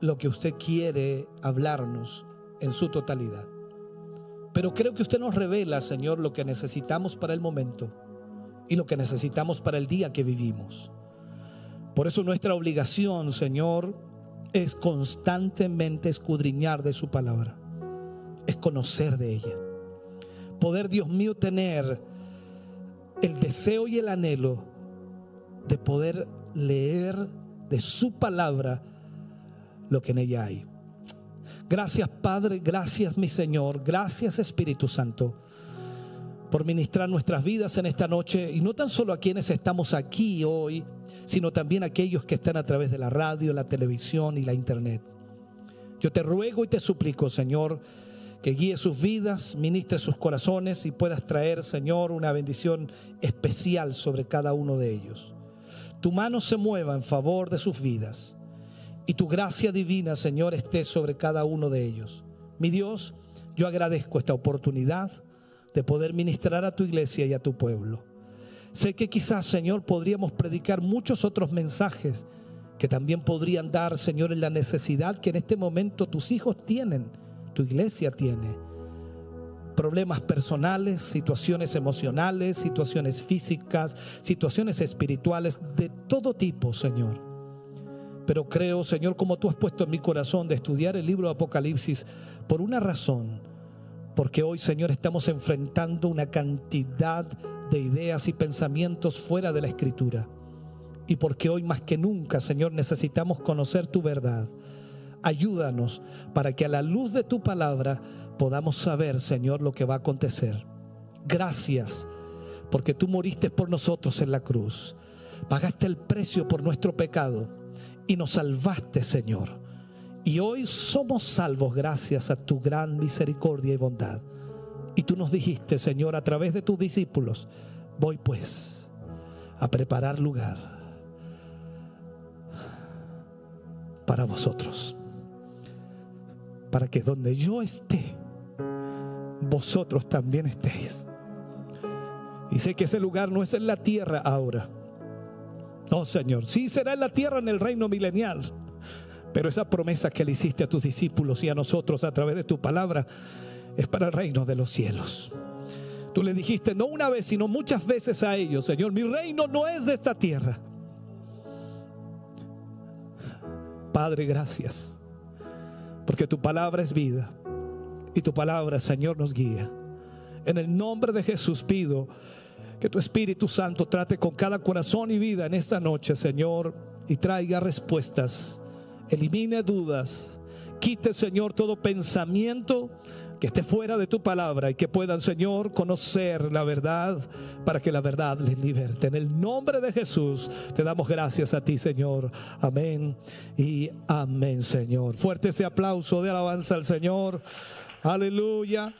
lo que usted quiere hablarnos en su totalidad. Pero creo que usted nos revela, Señor, lo que necesitamos para el momento y lo que necesitamos para el día que vivimos. Por eso nuestra obligación, Señor, es constantemente escudriñar de su palabra, es conocer de ella. Poder, Dios mío, tener el deseo y el anhelo de poder leer de su palabra lo que en ella hay. Gracias Padre, gracias mi Señor, gracias Espíritu Santo por ministrar nuestras vidas en esta noche y no tan solo a quienes estamos aquí hoy, sino también a aquellos que están a través de la radio, la televisión y la internet. Yo te ruego y te suplico, Señor, que guíe sus vidas, ministre sus corazones y puedas traer, Señor, una bendición especial sobre cada uno de ellos. Tu mano se mueva en favor de sus vidas y tu gracia divina, Señor, esté sobre cada uno de ellos. Mi Dios, yo agradezco esta oportunidad de poder ministrar a tu iglesia y a tu pueblo. Sé que quizás, Señor, podríamos predicar muchos otros mensajes que también podrían dar, Señor, en la necesidad que en este momento tus hijos tienen, tu iglesia tiene. Problemas personales, situaciones emocionales, situaciones físicas, situaciones espirituales, de todo tipo, Señor. Pero creo, Señor, como tú has puesto en mi corazón de estudiar el libro de Apocalipsis por una razón porque hoy, Señor, estamos enfrentando una cantidad de ideas y pensamientos fuera de la Escritura. Y porque hoy más que nunca, Señor, necesitamos conocer tu verdad. Ayúdanos para que a la luz de tu palabra podamos saber, Señor, lo que va a acontecer. Gracias, porque tú moriste por nosotros en la cruz. Pagaste el precio por nuestro pecado y nos salvaste, Señor. Y hoy somos salvos gracias a tu gran misericordia y bondad. Y tú nos dijiste, Señor, a través de tus discípulos, voy pues a preparar lugar para vosotros. Para que donde yo esté, vosotros también estéis. Y sé que ese lugar no es en la tierra ahora. No, Señor, sí será en la tierra en el reino milenial pero esa promesa que le hiciste a tus discípulos y a nosotros a través de tu palabra es para el reino de los cielos. Tú le dijiste no una vez, sino muchas veces a ellos, Señor, mi reino no es de esta tierra. Padre, gracias, porque tu palabra es vida y tu palabra, Señor, nos guía. En el nombre de Jesús pido que tu Espíritu Santo trate con cada corazón y vida en esta noche, Señor, y traiga respuestas elimine dudas, quite, Señor, todo pensamiento que esté fuera de tu palabra y que puedan, Señor, conocer la verdad para que la verdad les liberte. En el nombre de Jesús te damos gracias a ti, Señor. Amén y amén, Señor. Fuerte ese aplauso de alabanza al Señor. Aleluya.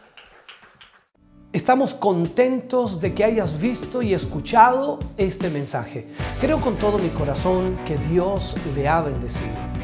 Estamos contentos de que hayas visto y escuchado este mensaje. Creo con todo mi corazón que Dios le ha bendecido.